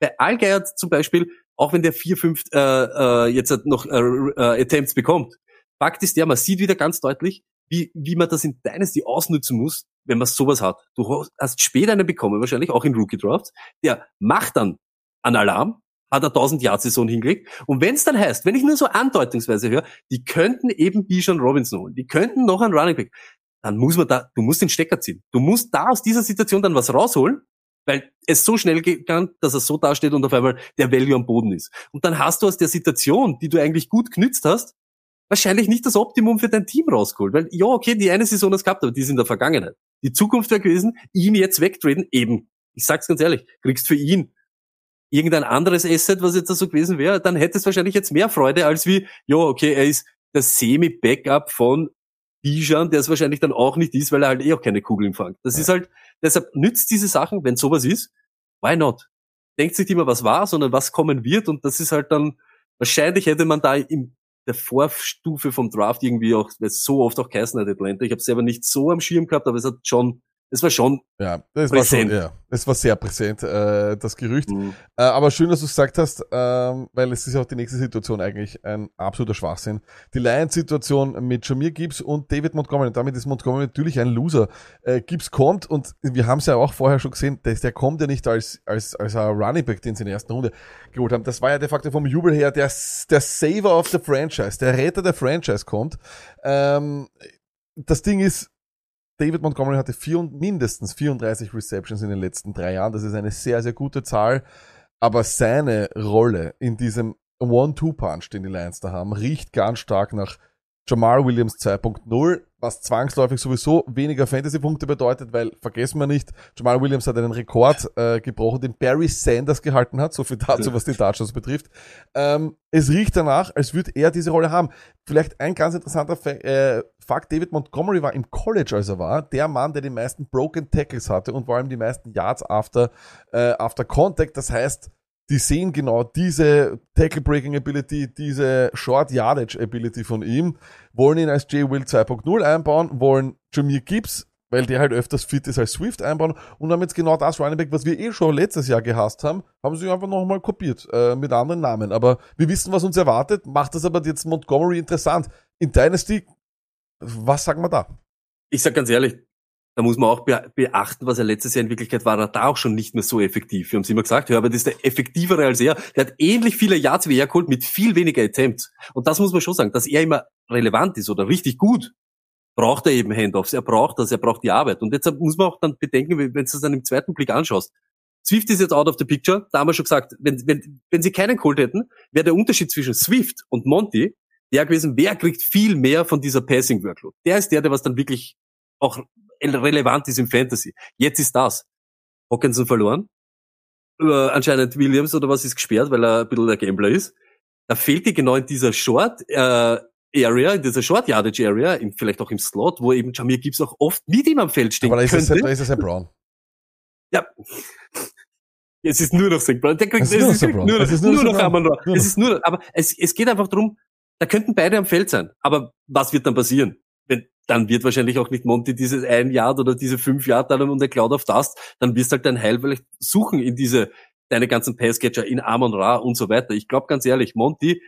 bei Allgeier zum Beispiel, auch wenn der vier, fünf äh, äh, jetzt halt noch äh, äh, Attempts bekommt, Fakt ist der, man sieht wieder ganz deutlich, wie, wie man das in Dynasty ausnutzen muss, wenn man sowas hat. Du hast später einen bekommen, wahrscheinlich auch in Rookie Drafts, der macht dann einen Alarm, hat er 1000 Yard Saison hingelegt. Und wenn es dann heißt, wenn ich nur so andeutungsweise höre, die könnten eben Bijan Robinson holen, die könnten noch einen Running Back, dann muss man da, du musst den Stecker ziehen. Du musst da aus dieser Situation dann was rausholen, weil es so schnell gehen dass er so dasteht und auf einmal der Value am Boden ist. Und dann hast du aus der Situation, die du eigentlich gut genützt hast, wahrscheinlich nicht das Optimum für dein Team rausgeholt. Weil, ja, okay, die eine Saison hast gehabt, aber die ist in der Vergangenheit. Die Zukunft wäre gewesen, ihn jetzt wegtraden, eben, ich sag's ganz ehrlich, kriegst für ihn irgendein anderes Asset, was jetzt da so gewesen wäre, dann hätte es wahrscheinlich jetzt mehr Freude, als wie, ja, okay, er ist der Semi-Backup von Bijan, der es wahrscheinlich dann auch nicht ist, weil er halt eh auch keine Kugeln fängt. Das ist halt, deshalb nützt diese Sachen, wenn sowas ist, why not? Denkt sich nicht immer, was war, sondern was kommen wird und das ist halt dann, wahrscheinlich hätte man da in der Vorstufe vom Draft irgendwie auch, weil es so oft auch geheißen hat, Atlanta. Ich habe selber nicht so am Schirm gehabt, aber es hat schon, es war schon Ja, das war schon, Präsent. ja, es war sehr präsent, äh, das Gerücht. Mhm. Äh, aber schön, dass du es gesagt hast, ähm, weil es ist auch die nächste Situation eigentlich ein absoluter Schwachsinn. Die Lions-Situation mit Jamir Gibbs und David Montgomery. Und damit ist Montgomery natürlich ein Loser. Äh, Gibbs kommt und wir haben es ja auch vorher schon gesehen, der, der kommt ja nicht als, als, als ein Running Back, den sie in der ersten Runde geholt haben. Das war ja de facto vom Jubel her der, der Saver of the Franchise, der Retter der Franchise kommt. Ähm, das Ding ist, David Montgomery hatte vier, mindestens 34 Receptions in den letzten drei Jahren. Das ist eine sehr, sehr gute Zahl. Aber seine Rolle in diesem One-Two-Punch, den die Lions da haben, riecht ganz stark nach Jamal Williams 2.0, was zwangsläufig sowieso weniger Fantasy-Punkte bedeutet, weil vergessen wir nicht, Jamal Williams hat einen Rekord äh, gebrochen, den Barry Sanders gehalten hat, so viel dazu, was die Touchdowns betrifft. Ähm, es riecht danach, als würde er diese Rolle haben. Vielleicht ein ganz interessanter Fa äh, Fakt, David Montgomery war im College, als er war, der Mann, der die meisten Broken Tackles hatte und vor allem die meisten Yards after, äh, after Contact. Das heißt, die sehen genau diese Tackle Breaking Ability, diese Short Yardage Ability von ihm, wollen ihn als J. Will 2.0 einbauen, wollen Jameer Gibbs, weil der halt öfters fit ist als Swift einbauen und haben jetzt genau das Running Back, was wir eh schon letztes Jahr gehasst haben, haben sie einfach nochmal kopiert, äh, mit anderen Namen. Aber wir wissen, was uns erwartet, macht das aber jetzt Montgomery interessant. In Dynasty, was sagen wir da? Ich sag ganz ehrlich, da muss man auch be beachten, was er letztes Jahr in Wirklichkeit war, er da auch schon nicht mehr so effektiv. Wir haben es immer gesagt, Herbert ist der effektivere als er. Der hat ähnlich viele Yards wie er geholt mit viel weniger Attempts. Und das muss man schon sagen, dass er immer relevant ist oder richtig gut, braucht er eben Handoffs. Er braucht das, er braucht die Arbeit. Und deshalb muss man auch dann bedenken, wenn du es dann im zweiten Blick anschaust. Swift ist jetzt out of the picture. Da haben wir schon gesagt, wenn, wenn, wenn sie keinen geholt hätten, wäre der Unterschied zwischen Swift und Monty der gewesen, wer kriegt viel mehr von dieser Passing Workload. Der ist der, der was dann wirklich auch relevant ist im Fantasy. Jetzt ist das. Hawkinson verloren. Äh, anscheinend Williams oder was ist gesperrt, weil er ein bisschen der Gambler ist. Da fehlt dir genau in dieser Short äh, Area, in dieser Short Yardage Area, im, vielleicht auch im Slot, wo eben Jamir Gibbs auch oft mit ihm am Feld stehen Aber da ist, es, könnte. da ist es ein Brown. Ja. Es ist nur noch St. Brown. Der kriegt, Es ist nur nur, Es ist nur, nur noch. Amon Es ist nur, aber es, es geht einfach drum, da könnten beide am Feld sein. Aber was wird dann passieren? Wenn, dann wird wahrscheinlich auch nicht Monty dieses ein Jahr oder diese fünf Jahre dann und der Cloud auf Dust, dann wirst halt dein Heil vielleicht suchen in diese, deine ganzen Passcatcher in Amon Ra und so weiter. Ich glaube ganz ehrlich, Monty,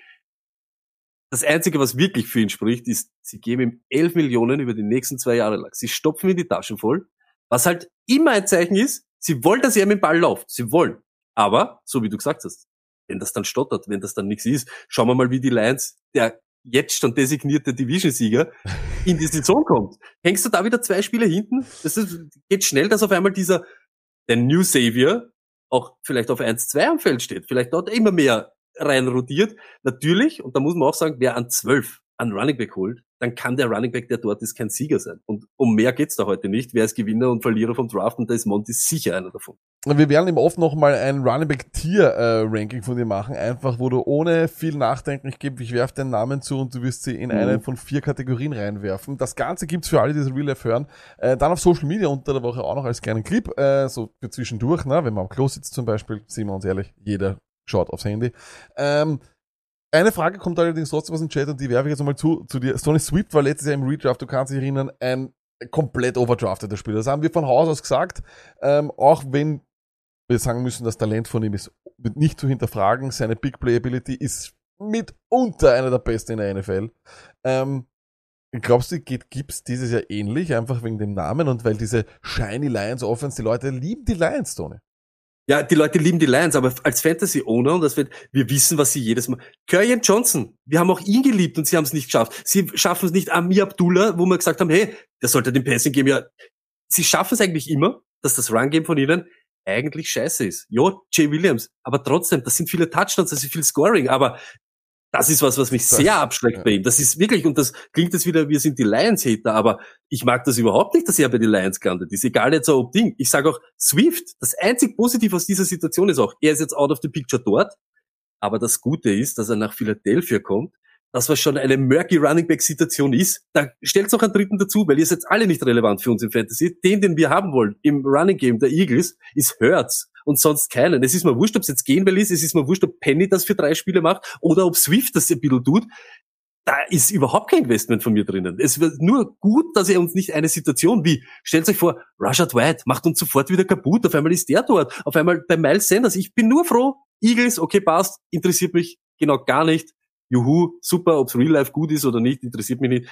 das Einzige, was wirklich für ihn spricht, ist, sie geben ihm 11 Millionen über die nächsten zwei Jahre lang. Sie stopfen ihm die Taschen voll, was halt immer ein Zeichen ist, sie wollen, dass er mit dem Ball läuft. Sie wollen. Aber, so wie du gesagt hast, wenn das dann stottert, wenn das dann nichts ist, schauen wir mal, wie die Lions, der jetzt schon designierte Division-Sieger, in die Saison kommt. Hängst du da wieder zwei Spiele hinten? Das ist, geht schnell, dass auf einmal dieser, der New Savior auch vielleicht auf 1-2 am Feld steht. Vielleicht dort immer mehr rein rotiert. Natürlich, und da muss man auch sagen, wer an 12 an Running Back holt, dann kann der Running Back, der dort ist, kein Sieger sein. Und um mehr geht's da heute nicht. Wer ist Gewinner und Verlierer vom Draft? Und da ist Monty sicher einer davon. Wir werden ihm oft noch mal ein Running Back Tier äh, Ranking von dir machen, einfach wo du ohne viel Nachdenken, ich gebe, ich werfe den Namen zu und du wirst sie in Mhm. eine von vier Kategorien reinwerfen. Das Ganze gibt's für alle, die das Real Life hören. Äh, dann auf Social Media unter der Woche auch noch als kleinen Clip, äh, so für zwischendurch, ne, wenn man am Klo sitzt zum Beispiel, sind wir uns ehrlich, jeder schaut aufs Handy. Ähm, eine Frage kommt allerdings trotzdem aus dem Chat und die werfe ich jetzt nochmal zu, zu dir. Stoney Swift war letztes Jahr im Redraft, du kannst dich erinnern, ein komplett overdrafteter Spieler. Das haben wir von Haus aus gesagt. Ähm, auch wenn wir sagen müssen, das Talent von ihm ist nicht zu hinterfragen. Seine Big Playability ist mitunter einer der besten in der NFL. Ähm, glaubst du, geht Gibbs dieses Jahr ähnlich, einfach wegen dem Namen und weil diese Shiny Lions Offense, die Leute lieben die Lions, Tony. Ja, die Leute lieben die Lions, aber als Fantasy-Owner, und das wird, wir wissen, was sie jedes Mal. Curry Johnson, wir haben auch ihn geliebt und sie haben es nicht geschafft. Sie schaffen es nicht Amir Abdullah, wo wir gesagt haben, hey, der sollte den Passing geben. Ja, sie schaffen es eigentlich immer, dass das Run-Game von ihnen eigentlich scheiße ist. Ja, Jay Williams, aber trotzdem, das sind viele Touchdowns, das ist viel Scoring, aber das ist was, was mich Das- sehr abschreckt ja. bei ihm. Das ist wirklich, und das klingt jetzt wieder, wir sind die Lions-Hater, aber ich mag das überhaupt nicht, dass er bei den Lions gelandet ist. Egal jetzt ob Ding. Ich sage auch, Swift, das einzig Positive aus dieser Situation ist auch, er ist jetzt out of the picture dort, aber das Gute ist, dass er nach Philadelphia kommt, das was schon eine murky Running Back Situation ist, da stellt noch einen dritten dazu, weil ihr seid alle nicht relevant für uns im Fantasy. Den, den wir haben wollen im Running Game der Eagles, ist Hurts und sonst keinen. Es ist mir wurscht, ob es jetzt Gainwell ist, es ist mir wurscht, ob Penny das für drei Spiele macht oder ob Swift das ein bisschen tut. Da ist überhaupt kein Investment von mir drinnen. Es wird nur gut, dass er uns nicht eine Situation wie, stellt euch vor, Rashad White macht uns sofort wieder kaputt, auf einmal ist der dort, auf einmal bei Miles Sanders. Ich bin nur froh, Eagles, okay, passt, interessiert mich genau gar nicht. Juhu, super, ob's Real Life gut ist oder nicht, interessiert mich nicht,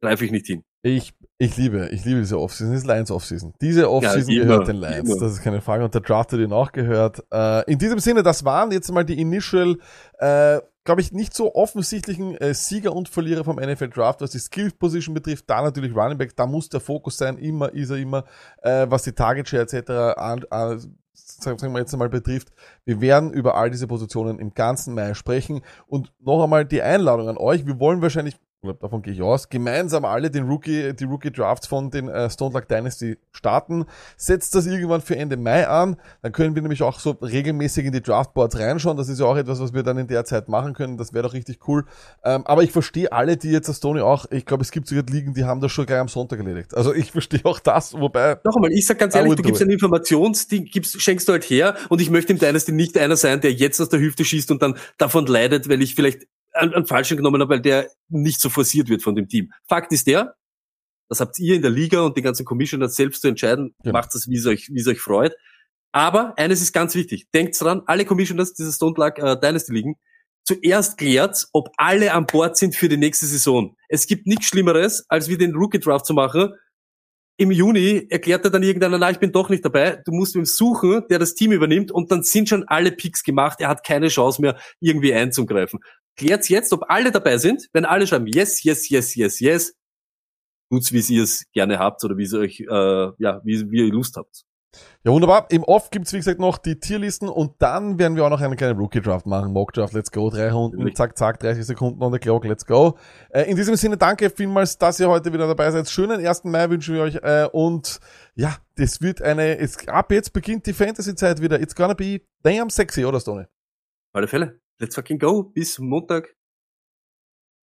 greife ich nicht hin. Ich, ich liebe, ich liebe diese Offseason. Das ist Lions Offseason. Diese Offseason immer, gehört den Lions. immer. Das ist keine Frage. Und der Draft hat ihn auch gehört. Äh, in diesem Sinne, das waren jetzt mal die Initial, äh, glaube ich, nicht so offensichtlichen äh, Sieger und Verlierer vom NFL Draft, was die Skill Position betrifft. Da natürlich Running Back, da muss der Fokus sein. Immer ist er immer, äh, was die Target Share etc. An, an, sagen wir jetzt einmal betrifft. Wir werden über all diese Positionen im ganzen Mai sprechen. Und noch einmal die Einladung an euch. Wir wollen wahrscheinlich davon gehe ich aus, gemeinsam alle den Rookie, die Rookie Drafts von den äh, Stone Luck Dynasty starten. Setzt das irgendwann für Ende Mai an, dann können wir nämlich auch so regelmäßig in die Draftboards reinschauen. Das ist ja auch etwas, was wir dann in der Zeit machen können. Das wäre doch richtig cool. Ähm, aber ich verstehe alle, die jetzt das Tony auch, ich glaube, es gibt sogar Ligen, die haben das schon gleich am Sonntag erledigt. Also ich verstehe auch das, wobei Noch einmal, ich sag ganz I ehrlich, du gibst ein Informationsding, gibst, schenkst du halt her und ich möchte im Dynasty nicht einer sein, der jetzt aus der Hüfte schießt und dann davon leidet, weil ich vielleicht einen, einen falschen genommen habe, weil der nicht so forciert wird von dem Team. Fakt ist der, das habt ihr in der Liga und die ganzen Commissioners selbst zu entscheiden, Genau. macht das, wie es euch, wie es euch freut. Aber eines ist ganz wichtig, denkt dran, alle Commissioners dieser Stone Luck äh, Dynasty Ligen, zuerst klärt, ob alle an Bord sind für die nächste Saison. Es gibt nichts Schlimmeres, als wie den Rookie Draft zu machen, im Juni erklärt er dann irgendeiner, na, ich bin doch nicht dabei. Du musst ihm suchen, der das Team übernimmt und dann sind schon alle Picks gemacht. Er hat keine Chance mehr, irgendwie einzugreifen. Klärt's jetzt, ob alle dabei sind. Wenn alle schreiben, yes, yes, yes, yes, yes, tut's, wie ihr es gerne habt oder wie ihr euch, äh, ja, wie, wie ihr Lust habt. Ja, wunderbar. Im Off gibt's wie gesagt, noch die Tierlisten und dann werden wir auch noch einen kleinen Rookie-Draft machen. Mock-Draft, let's go. Drei Runden, zack, zack, 30 Sekunden on the clock, let's go. Äh, in diesem Sinne, danke vielmals, dass ihr heute wieder dabei seid. Schönen 1. Mai wünschen wir euch äh, und ja, das wird eine, es, ab jetzt beginnt die Fantasy-Zeit wieder. It's gonna be damn sexy, oder Stoney? Auf alle Fälle. Let's fucking go. Bis Montag.